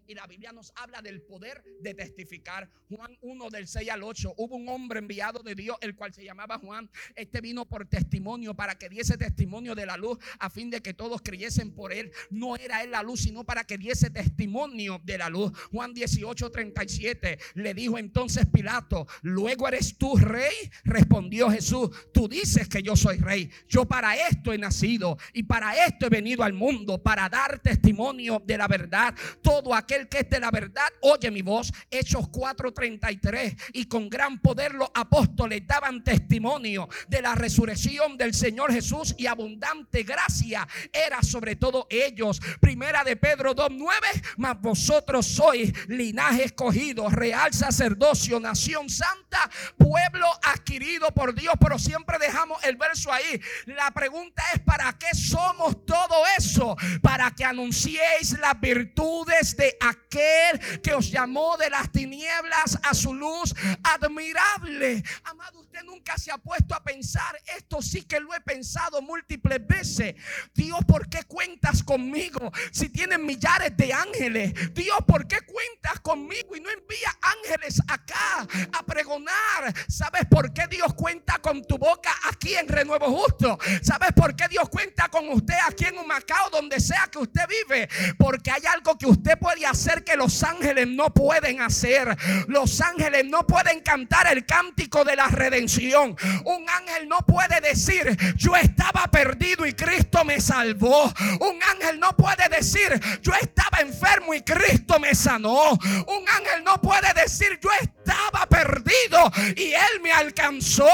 Y la Biblia nos habla del poder de testificar. Juan 1 del 6 al 8. Hubo un hombre enviado de Dios, el cual se llamaba Juan. Este vino por testimonio para que diese testimonio de la luz a fin de que todos creyesen por él. No era él la luz, sino para que diese testimonio de la luz. Juan 18, 37. Le dijo entonces Pilato, luego eres tú rey. Respondió Jesús, tú dices que yo soy rey. Yo para esto he nacido y para esto he venido al mundo, para dar testimonio de la verdad. Todo aquel que es de la verdad oye mi voz. Hechos 4:33. Y con gran poder los apóstoles daban testimonio de la resurrección del Señor Jesús y abundante gracia era sobre todo ellos. Primera de Pedro 2:9. Mas vosotros sois linaje escogido, real sacerdocio, nación santa, pueblo adquirido por Dios. Pero siempre dejamos el verso ahí. La pregunta es: ¿para qué somos todo eso? Para que anunciéis las virtudes de aquel que os llamó de las tinieblas a su luz admirable. Amado, usted nunca se ha puesto a pensar, esto sí que lo he pensado múltiples veces. Dios, ¿por qué cuentas conmigo si tienes millares de ángeles? Dios, ¿por qué cuentas conmigo y no envía ángeles acá a pregonar? ¿Sabes por qué Dios cuenta con tu boca aquí en Renuevo Justo? ¿Sabes por qué Dios cuenta con usted aquí en Humacao, donde sea que usted vive? Porque hay algo que usted puede hacer que los ángeles no pueden hacer. Los ángeles no pueden cantar el cántico de la redención. Un ángel no puede decir, yo estaba perdido y Cristo me salvó. Un ángel no puede decir, yo estaba enfermo y Cristo me sanó. Un ángel no puede decir, yo estaba perdido y Él me alcanzó.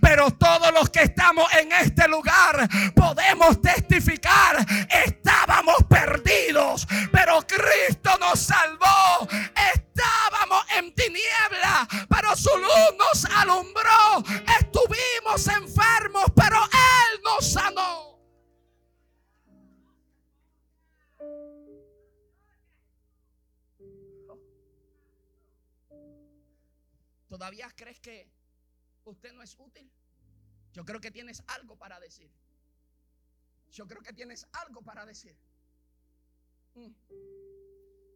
Pero todos los que estamos en este lugar podemos testificar, nos salvó. Estábamos en tiniebla, pero su luz nos alumbró. Estuvimos enfermos, pero Él nos sanó. ¿Todavía crees que usted no es útil? Yo creo que tienes algo para decir. Yo creo que tienes algo para decir. Mm.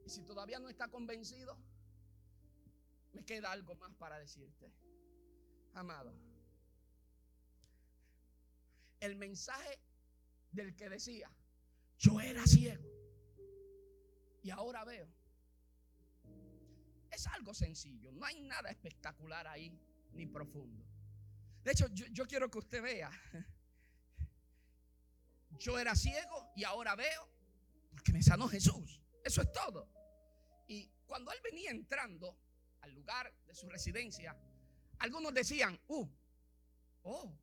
Y si todavía no está convencido, me queda algo más para decirte. Amado, el mensaje del que decía, yo era ciego y ahora veo, es algo sencillo, no hay nada espectacular ahí ni profundo. De hecho, yo, yo quiero que usted vea, yo era ciego y ahora veo porque me sanó Jesús. Eso es todo. Y cuando él venía entrando al lugar de su residencia, algunos decían, uh, oh,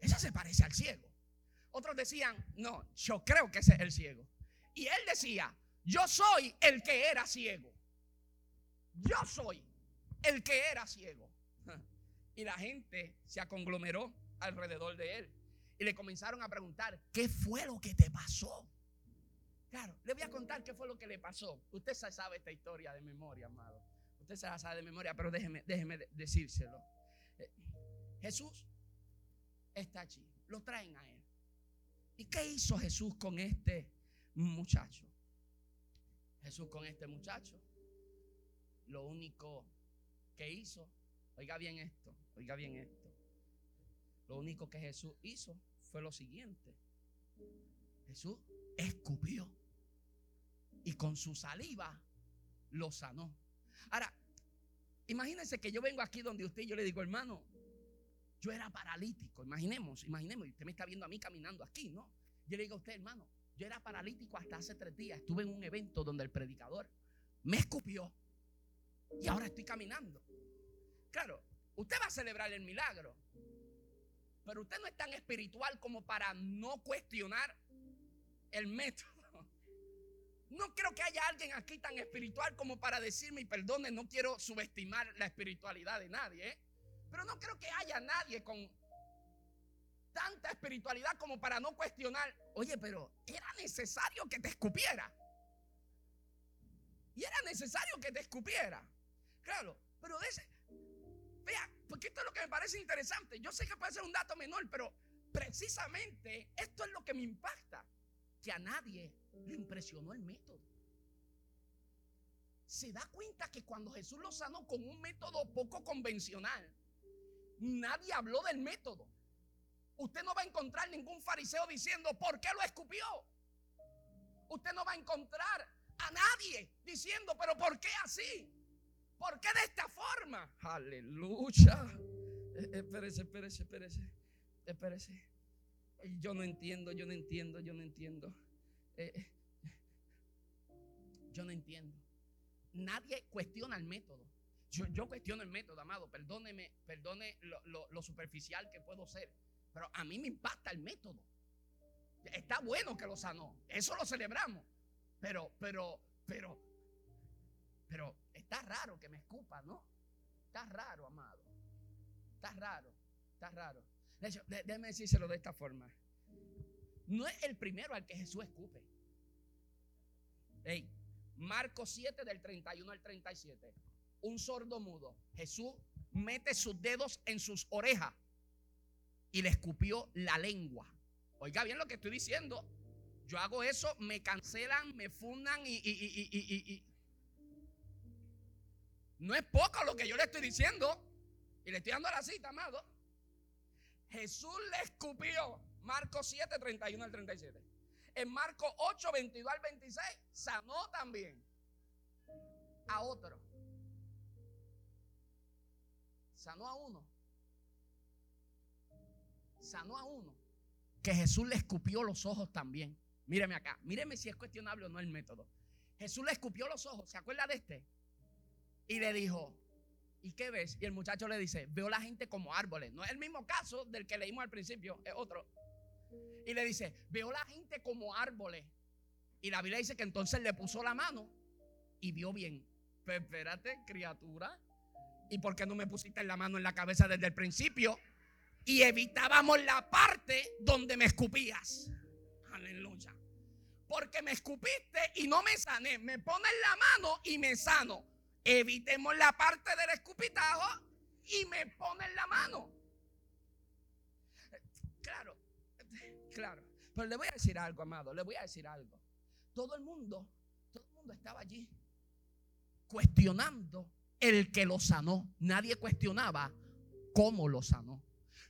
esa se parece al ciego. Otros decían, no, yo creo que ese es el ciego. Y él decía, yo soy el que era ciego. Yo soy el que era ciego. Y la gente se aconglomeró alrededor de él. Y le comenzaron a preguntar, ¿qué fue lo que te pasó? Claro, le voy a contar qué fue lo que le pasó. Usted sabe esta historia de memoria, amado. Usted se la sabe de memoria, pero déjeme, déjeme decírselo. Eh, Jesús está allí. Lo traen a él. ¿Y qué hizo Jesús con este muchacho? Jesús con este muchacho. Lo único que hizo, oiga bien esto, oiga bien esto. Lo único que Jesús hizo fue lo siguiente. Jesús escupió y con su saliva lo sanó. Ahora, imagínense que yo vengo aquí donde usted y yo le digo, hermano, yo era paralítico. Imaginemos, imaginemos, usted me está viendo a mí caminando aquí, ¿no? Yo le digo a usted, hermano, yo era paralítico hasta hace tres días. Estuve en un evento donde el predicador me escupió y ahora estoy caminando. Claro, usted va a celebrar el milagro, pero usted no es tan espiritual como para no cuestionar el método. No creo que haya alguien aquí tan espiritual como para decirme, y perdone, no quiero subestimar la espiritualidad de nadie, ¿eh? pero no creo que haya nadie con tanta espiritualidad como para no cuestionar, oye, pero era necesario que te escupiera. Y era necesario que te escupiera. Claro, pero ese, vea, porque esto es lo que me parece interesante. Yo sé que puede ser un dato menor, pero precisamente esto es lo que me impacta que a nadie le impresionó el método. Se da cuenta que cuando Jesús lo sanó con un método poco convencional, nadie habló del método. Usted no va a encontrar ningún fariseo diciendo, ¿por qué lo escupió? Usted no va a encontrar a nadie diciendo, pero ¿por qué así? ¿Por qué de esta forma? Aleluya. Eh, espérese, espérese, espérese, espérese. Yo no entiendo, yo no entiendo, yo no entiendo. Yo no entiendo. Nadie cuestiona el método. Yo, cuestiono el método, amado. Perdóneme, perdone lo, superficial que puedo ser. Pero a mí me impacta el método. Está bueno que lo sanó. Eso lo celebramos. Pero, pero, pero, pero está raro que me escupa, ¿no? Está raro, amado. Está raro, está raro. De hecho, déjeme decírselo de esta forma. No es el primero al que Jesús escupe. Hey, Marcos 7 del 31 al 37. Un sordo mudo. Jesús mete sus dedos en sus orejas y le escupió la lengua. Oiga bien lo que estoy diciendo. Yo hago eso, me cancelan, me fundan y, y, no es poco lo que yo le estoy diciendo. Y le estoy dando la cita, amado. Jesús le escupió. Marcos 7, 31 al 37. En Marcos 8, 22 al 26, sanó también a otro. Sanó a uno. Sanó a uno. Que Jesús le escupió los ojos también. Míreme acá. Míreme si es cuestionable o no el método. Jesús le escupió los ojos. ¿Se acuerda de este? Y le dijo, ¿y qué ves? Y el muchacho le dice, veo la gente como árboles. No es el mismo caso del que leímos al principio, es otro. Y le dice, veo la gente como árboles. Y la Biblia dice que entonces le puso la mano y vio bien. Pero espérate, criatura. ¿Y por qué no me pusiste la mano en la cabeza desde el principio? Y evitábamos la parte donde me escupías. Aleluya. Porque me escupiste y no me sané. Me pones la mano y me sano. Evitemos la parte del escupitajo y me ponen la mano. Claro, claro. Pero le voy a decir algo, amado. Le voy a decir algo. Todo el mundo, todo el mundo estaba allí cuestionando el que lo sanó. Nadie cuestionaba cómo lo sanó.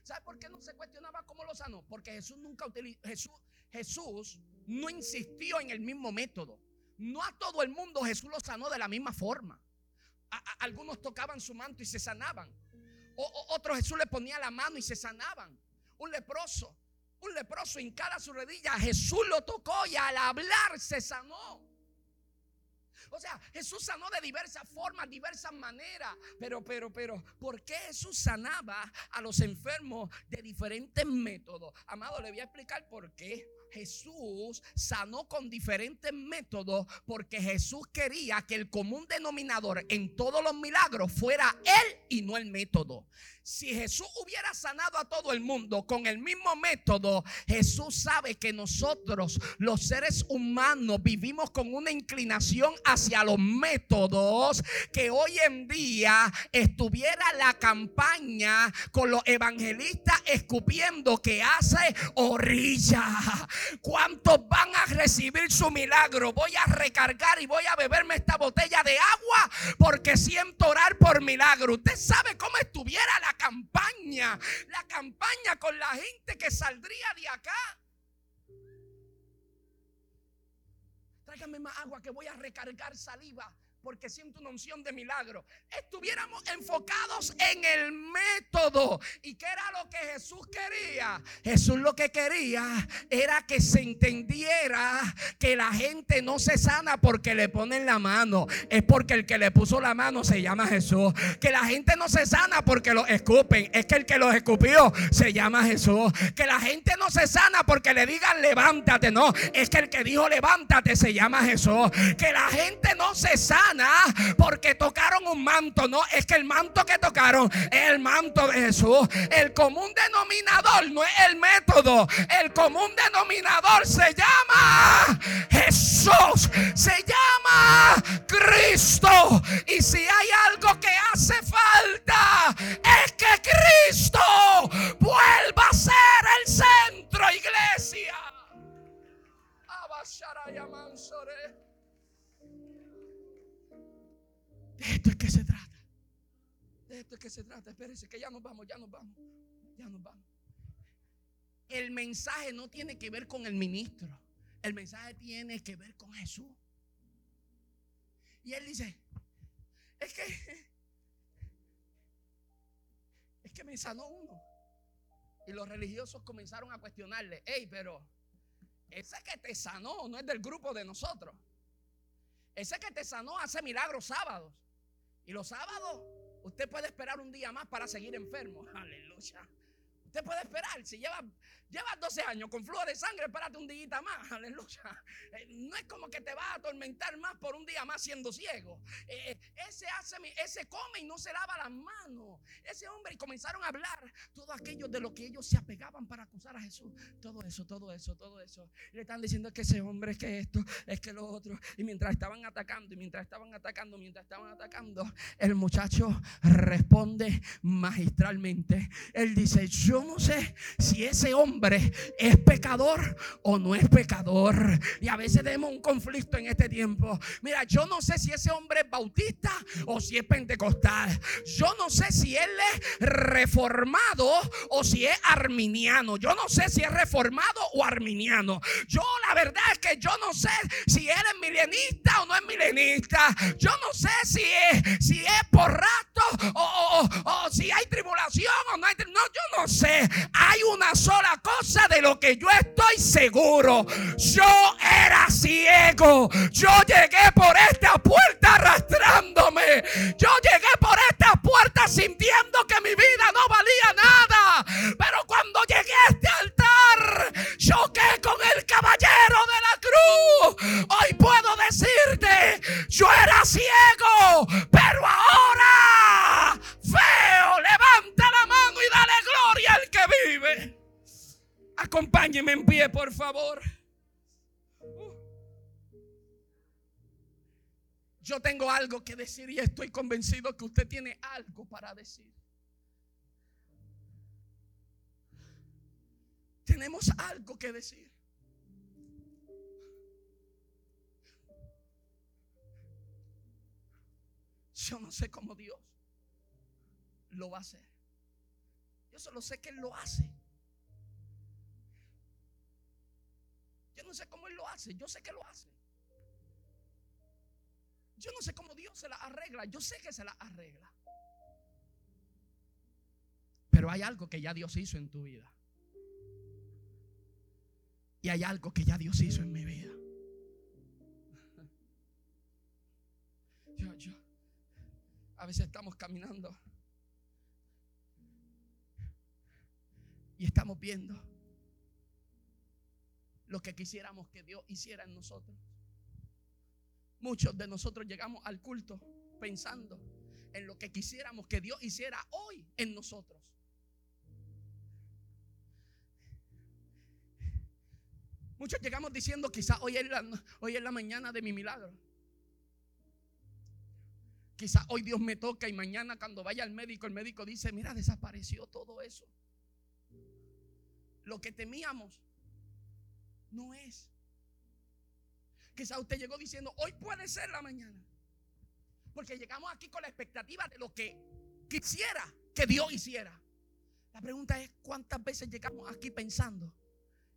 ¿Sabe por qué no se cuestionaba cómo lo sanó? Porque Jesús nunca utilizó, Jesús, Jesús no insistió en el mismo método. No a todo el mundo Jesús lo sanó de la misma forma algunos tocaban su manto y se sanaban. O, otros Jesús le ponía la mano y se sanaban. Un leproso, un leproso hincada su rodilla, Jesús lo tocó y al hablar se sanó. O sea, Jesús sanó de diversas formas, diversas maneras. Pero, pero, pero, ¿por qué Jesús sanaba a los enfermos de diferentes métodos? Amado, le voy a explicar por qué. Jesús sanó con diferentes métodos porque Jesús quería que el común denominador en todos los milagros fuera Él y no el método. Si Jesús hubiera sanado a todo el mundo con el mismo método, Jesús sabe que nosotros, los seres humanos, vivimos con una inclinación hacia los métodos que hoy en día estuviera la campaña con los evangelistas escupiendo que hace orilla. ¿Cuántos van a recibir su milagro? Voy a recargar y voy a beberme esta botella de agua porque siento orar por milagro. Usted sabe cómo estuviera la campaña, la campaña con la gente que saldría de acá. tráigame más agua que voy a recargar saliva porque siento una unción de milagro. Estuviéramos enfocados en el método. ¿Y qué era lo que Jesús quería? Jesús lo que quería era que se entendiera que la gente no se sana porque le ponen la mano. Es porque el que le puso la mano se llama Jesús. Que la gente no se sana porque lo escupen. Es que el que los escupió se llama Jesús. Que la gente no se sana porque le digan levántate. No, es que el que dijo levántate se llama Jesús. Que la gente no se sana porque tocaron un manto. No, es que el manto que tocaron es el manto de Jesús. El común denominador no es el método. El común denominador se llama Jesús. Se llama Cristo. Y si hay algo que hace falta, es que Cristo vuelva a ser el centro, iglesia. De esto es que se trata. De esto es que se trata. Espérense que ya nos vamos, ya nos vamos. Ya nos vamos. El mensaje no tiene que ver con el ministro. El mensaje tiene que ver con Jesús. Y él dice, es que es que me sanó uno. Y los religiosos comenzaron a cuestionarle, hey, pero ese que te sanó no es del grupo de nosotros. Ese que te sanó hace milagros sábados. Y los sábados usted puede esperar un día más para seguir enfermo. Aleluya. Usted puede esperar. Si lleva Llevas 12 años con flujo de sangre, espérate un día más. Aleluya. Eh, no es como que te va a atormentar más por un día más siendo ciego. Eh, ese, hace, ese come y no se lava las manos. Ese hombre y comenzaron a hablar todo aquello de lo que ellos se apegaban para acusar a Jesús. Todo eso, todo eso, todo eso. le están diciendo que ese hombre es que esto, es que lo otro. Y mientras estaban atacando, y mientras estaban atacando, mientras estaban atacando, el muchacho responde magistralmente. Él dice, yo no sé si ese hombre es pecador o no es pecador. Y a veces tenemos un conflicto en este tiempo. Mira, yo no sé si ese hombre es bautista o si es pentecostal. Yo no sé si él es reformado o si es arminiano. Yo no sé si es reformado o arminiano. Yo la verdad es que yo no sé si él es milenista o no es milenista. Yo no sé si es, si es por rato o, o si hay tribulación o no hay No, yo no sé. Hay una sola cosa de lo que yo estoy seguro. Yo era ciego. Yo llegué por esta puerta arrastrándome. Yo llegué por esta puerta sintiendo que mi vida no valía nada. Pero cuando llegué a este altar, choqué con el caballero de la cruz. Hoy puedo decirte, yo era ciego, Acompáñeme en pie, por favor. Yo tengo algo que decir y estoy convencido que usted tiene algo para decir. Tenemos algo que decir. Yo no sé cómo Dios lo va a hacer. Yo solo sé que Él lo hace. Yo no sé cómo Él lo hace, yo sé que lo hace. Yo no sé cómo Dios se la arregla, yo sé que se la arregla. Pero hay algo que ya Dios hizo en tu vida. Y hay algo que ya Dios hizo en mi vida. Yo, yo, a veces estamos caminando y estamos viendo lo que quisiéramos que Dios hiciera en nosotros. Muchos de nosotros llegamos al culto pensando en lo que quisiéramos que Dios hiciera hoy en nosotros. Muchos llegamos diciendo quizás hoy es la, hoy es la mañana de mi milagro. Quizás hoy Dios me toca y mañana cuando vaya al médico, el médico dice, mira, desapareció todo eso. Lo que temíamos no es. Quizá usted llegó diciendo, hoy puede ser la mañana. Porque llegamos aquí con la expectativa de lo que quisiera que Dios hiciera. La pregunta es, ¿cuántas veces llegamos aquí pensando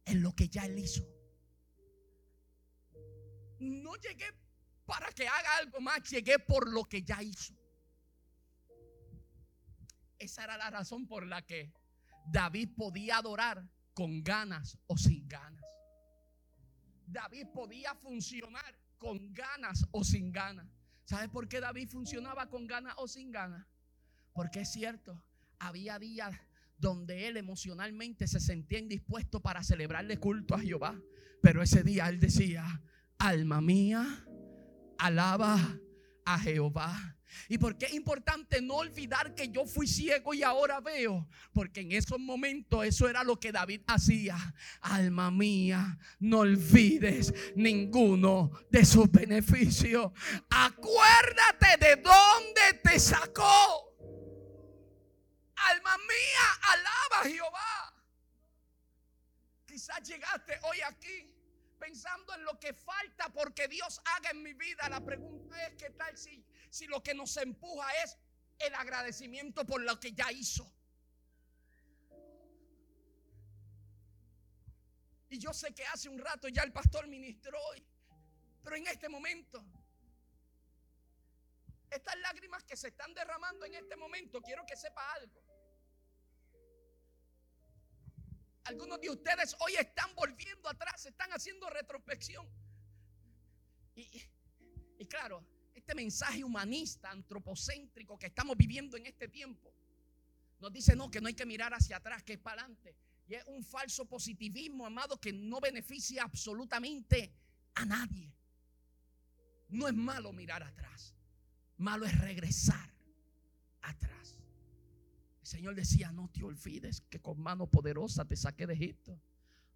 en lo que ya Él hizo? no llegué para que haga algo más, llegué por lo que ya hizo. Esa era la razón por la que David podía adorar con ganas o sin ganas. David podía funcionar con ganas o sin ganas. ¿Sabe por qué David funcionaba con ganas o sin ganas? Porque es cierto, había días donde él emocionalmente se sentía indispuesto para celebrarle culto a Jehová. Pero ese día él decía, alma mía, alaba a Jehová. ¿Y por qué es importante no olvidar que yo fui ciego y ahora veo? Porque en esos momentos eso era lo que David hacía. Alma mía, no olvides ninguno de sus beneficios. Acuérdate de dónde te sacó. Alma mía, alaba a Jehová. Quizás llegaste hoy aquí pensando en lo que falta porque Dios haga en mi vida. La pregunta es, ¿qué tal si, si lo que nos empuja es el agradecimiento por lo que ya hizo? Y yo sé que hace un rato ya el pastor ministró hoy, pero en este momento, estas lágrimas que se están derramando en este momento, quiero que sepa algo. Algunos de ustedes hoy están volviendo atrás, están haciendo retrospección. Y, claro, este mensaje humanista, antropocéntrico que estamos viviendo en este tiempo, nos dice no, que no hay que mirar hacia atrás, que es para adelante. Y es un falso positivismo, amado, que no beneficia absolutamente a nadie. No es malo mirar atrás, malo es regresar atrás. El Señor decía, no te olvides que con mano poderosa te saqué de Egipto.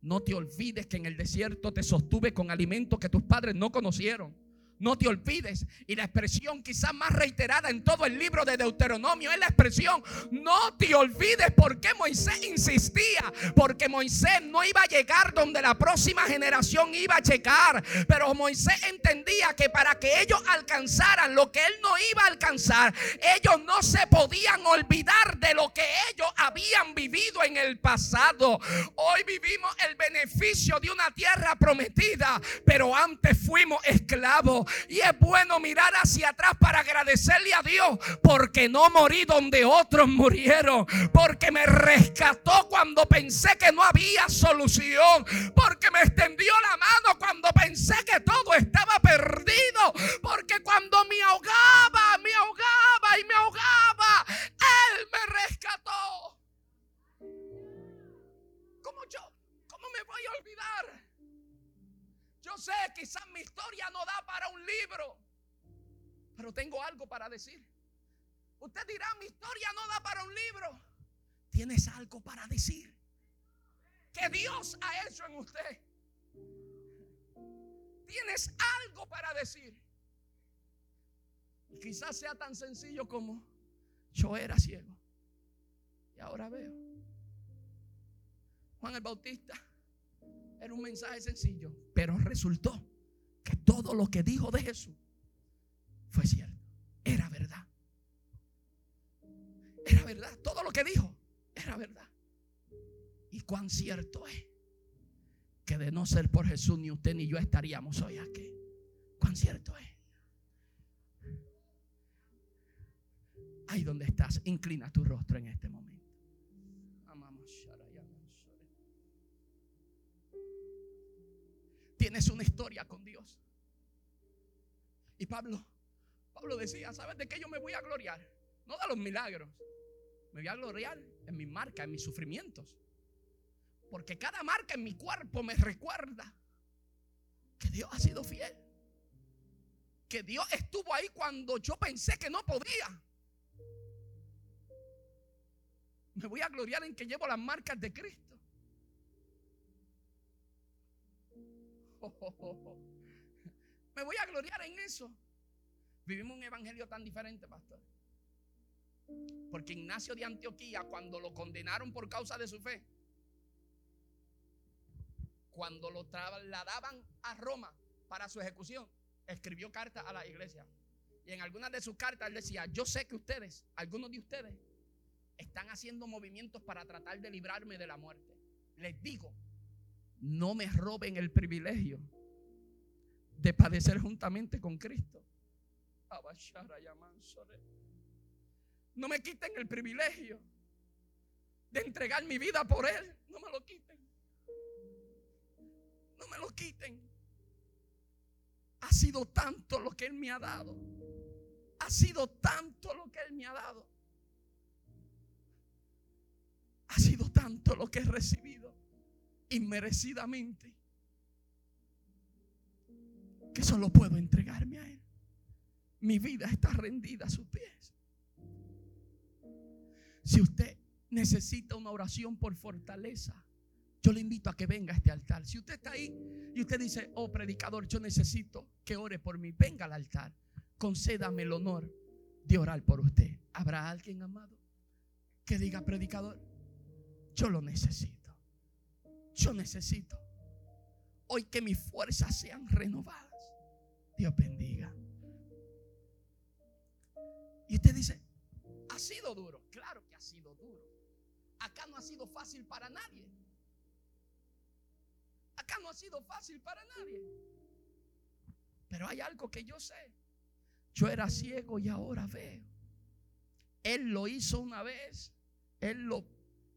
No te olvides que en el desierto te sostuve con alimentos que tus padres no conocieron. No te olvides. Y la expresión quizás más reiterada en todo el libro de Deuteronomio es la expresión, no te olvides porque Moisés insistía, porque Moisés no iba a llegar donde la próxima generación iba a llegar. Pero Moisés entendía que para que ellos alcanzaran lo que él no iba a alcanzar, ellos no se podían olvidar de lo que ellos habían vivido en el pasado. Hoy vivimos el beneficio de una tierra prometida, pero antes fuimos esclavos. Y es bueno mirar hacia atrás para agradecerle a Dios porque no morí donde otros murieron. Porque me rescató cuando pensé que no había solución. Porque me extendió la mano cuando pensé que todo estaba perdido. Porque cuando me ahogaba, me ahogaba y me ahogaba, Él me rescató. ¿Cómo yo? ¿Cómo me voy a olvidar? Yo sé, quizás mi historia no da para un libro, pero tengo algo para decir. Usted dirá, mi historia no da para un libro. Tienes algo para decir. Que Dios ha hecho en usted. Tienes algo para decir. Quizás sea tan sencillo como yo era ciego. Y ahora veo. Juan el Bautista era un mensaje sencillo, pero resultó que todo lo que dijo de Jesús fue cierto. Era verdad. Era verdad. Todo lo que dijo era verdad. Y cuán cierto es que de no ser por Jesús ni usted ni yo estaríamos hoy aquí. Cuán cierto es. Ahí donde estás, inclina tu rostro en este momento. Tienes una historia con Dios. Y Pablo, Pablo decía, ¿sabes de qué yo me voy a gloriar? No de los milagros. Me voy a gloriar en mi marca, en mis sufrimientos. Porque cada marca en mi cuerpo me recuerda que Dios ha sido fiel. Que Dios estuvo ahí cuando yo pensé que no podía. Me voy a gloriar en que llevo las marcas de Cristo. Me voy a gloriar en eso. Vivimos un evangelio tan diferente, pastor. Porque Ignacio de Antioquía, cuando lo condenaron por causa de su fe, cuando lo trasladaban a Roma para su ejecución, escribió cartas a la iglesia. Y en algunas de sus cartas él decía, yo sé que ustedes, algunos de ustedes, están haciendo movimientos para tratar de librarme de la muerte. Les digo no me roben el privilegio de padecer juntamente con Cristo. No me quiten el privilegio de entregar mi vida por Él. No me lo quiten. No me lo quiten. Ha sido tanto lo que Él me ha dado. Ha sido tanto lo que Él me ha dado. Ha sido tanto lo que he recibido inmerecidamente que solo puedo entregarme a Él. Mi vida está rendida a sus pies. Si usted necesita una oración por fortaleza, yo le invito a que venga a este altar. Si usted está ahí y usted dice, oh predicador, yo necesito que ore por mí, venga al altar. Concédame el honor de orar por usted. ¿Habrá alguien amado que diga, predicador, yo lo necesito? Yo necesito hoy que mis fuerzas sean renovadas. Dios bendiga. Y usted dice, ha sido duro. Claro que ha sido duro. Acá no ha sido fácil para nadie. Acá no ha sido fácil para nadie. Pero hay algo que yo sé. Yo era ciego y ahora veo. Él lo hizo una vez. Él lo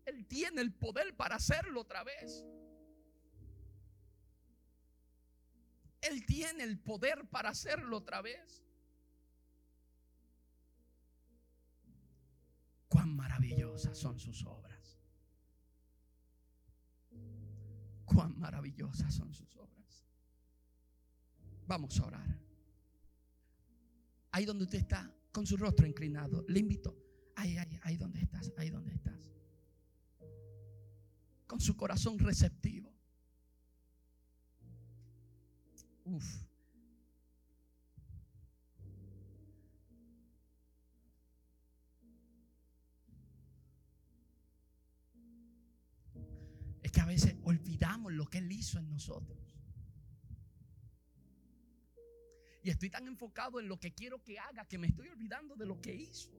él tiene el poder para hacerlo otra vez. Él tiene el poder para hacerlo otra vez. Cuán maravillosas son sus obras. Cuán maravillosas son sus obras. Vamos a orar. Ahí donde usted está, con su rostro inclinado, le invito. Ahí, ahí, ahí donde estás, ahí donde estás. Con su corazón receptivo. Uf. Es que a veces olvidamos lo que Él hizo en nosotros. Y estoy tan enfocado en lo que quiero que haga que me estoy olvidando de lo que hizo.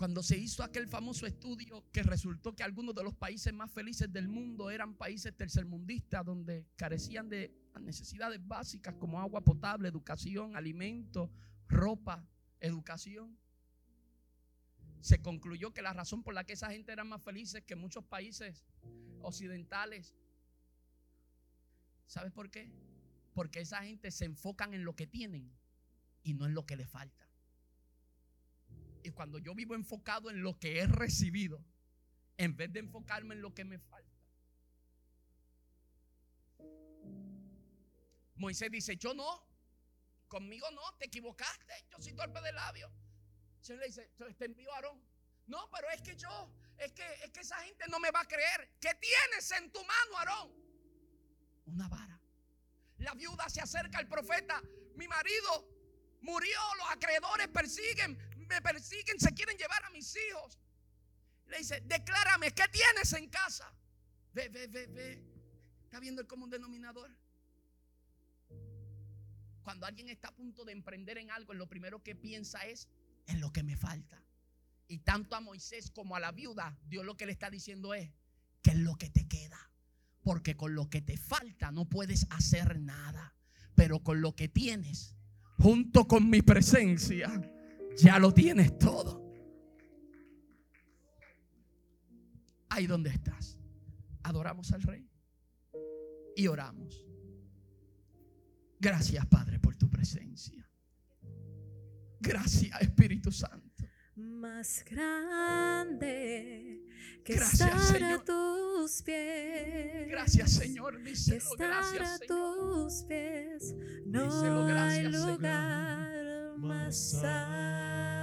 Cuando se hizo aquel famoso estudio que resultó que algunos de los países más felices del mundo eran países tercermundistas donde carecían de necesidades básicas como agua potable, educación, alimento, ropa, educación. Se concluyó que la razón por la que esa gente era más felices que muchos países occidentales, ¿sabes por qué? Porque esa gente se enfocan en lo que tienen y no en lo que les falta. Y cuando yo vivo enfocado en lo que he recibido, en vez de enfocarme en lo que me falta. Moisés dice, yo no, conmigo no, te equivocaste, yo soy torpe de labio. El Señor le dice, te envío a Aarón. No, pero es que yo, es que, es que esa gente no me va a creer. ¿Qué tienes en tu mano, Aarón? Una vara. La viuda se acerca al profeta. Mi marido murió, los acreedores persiguen, me persiguen, se quieren llevar a mis hijos. Le dice, declárame, ¿qué tienes en casa? Ve, ve, ve, ve. ¿Está viendo el común denominador? Cuando alguien está a punto de emprender en algo, lo primero que piensa es en lo que me falta. Y tanto a Moisés como a la viuda, Dios lo que le está diciendo es, que es lo que te queda? Porque con lo que te falta no puedes hacer nada. Pero con lo que tienes, junto con mi presencia, ya lo tienes todo. Ahí donde estás. Adoramos al Rey y oramos. Gracias, Padre, por tu presencia. Gracias, Espíritu Santo. Más grande que estar a tus pies. Gracias, Señor. Díselo, estar gracias, a tus pies. No hay lugar my side.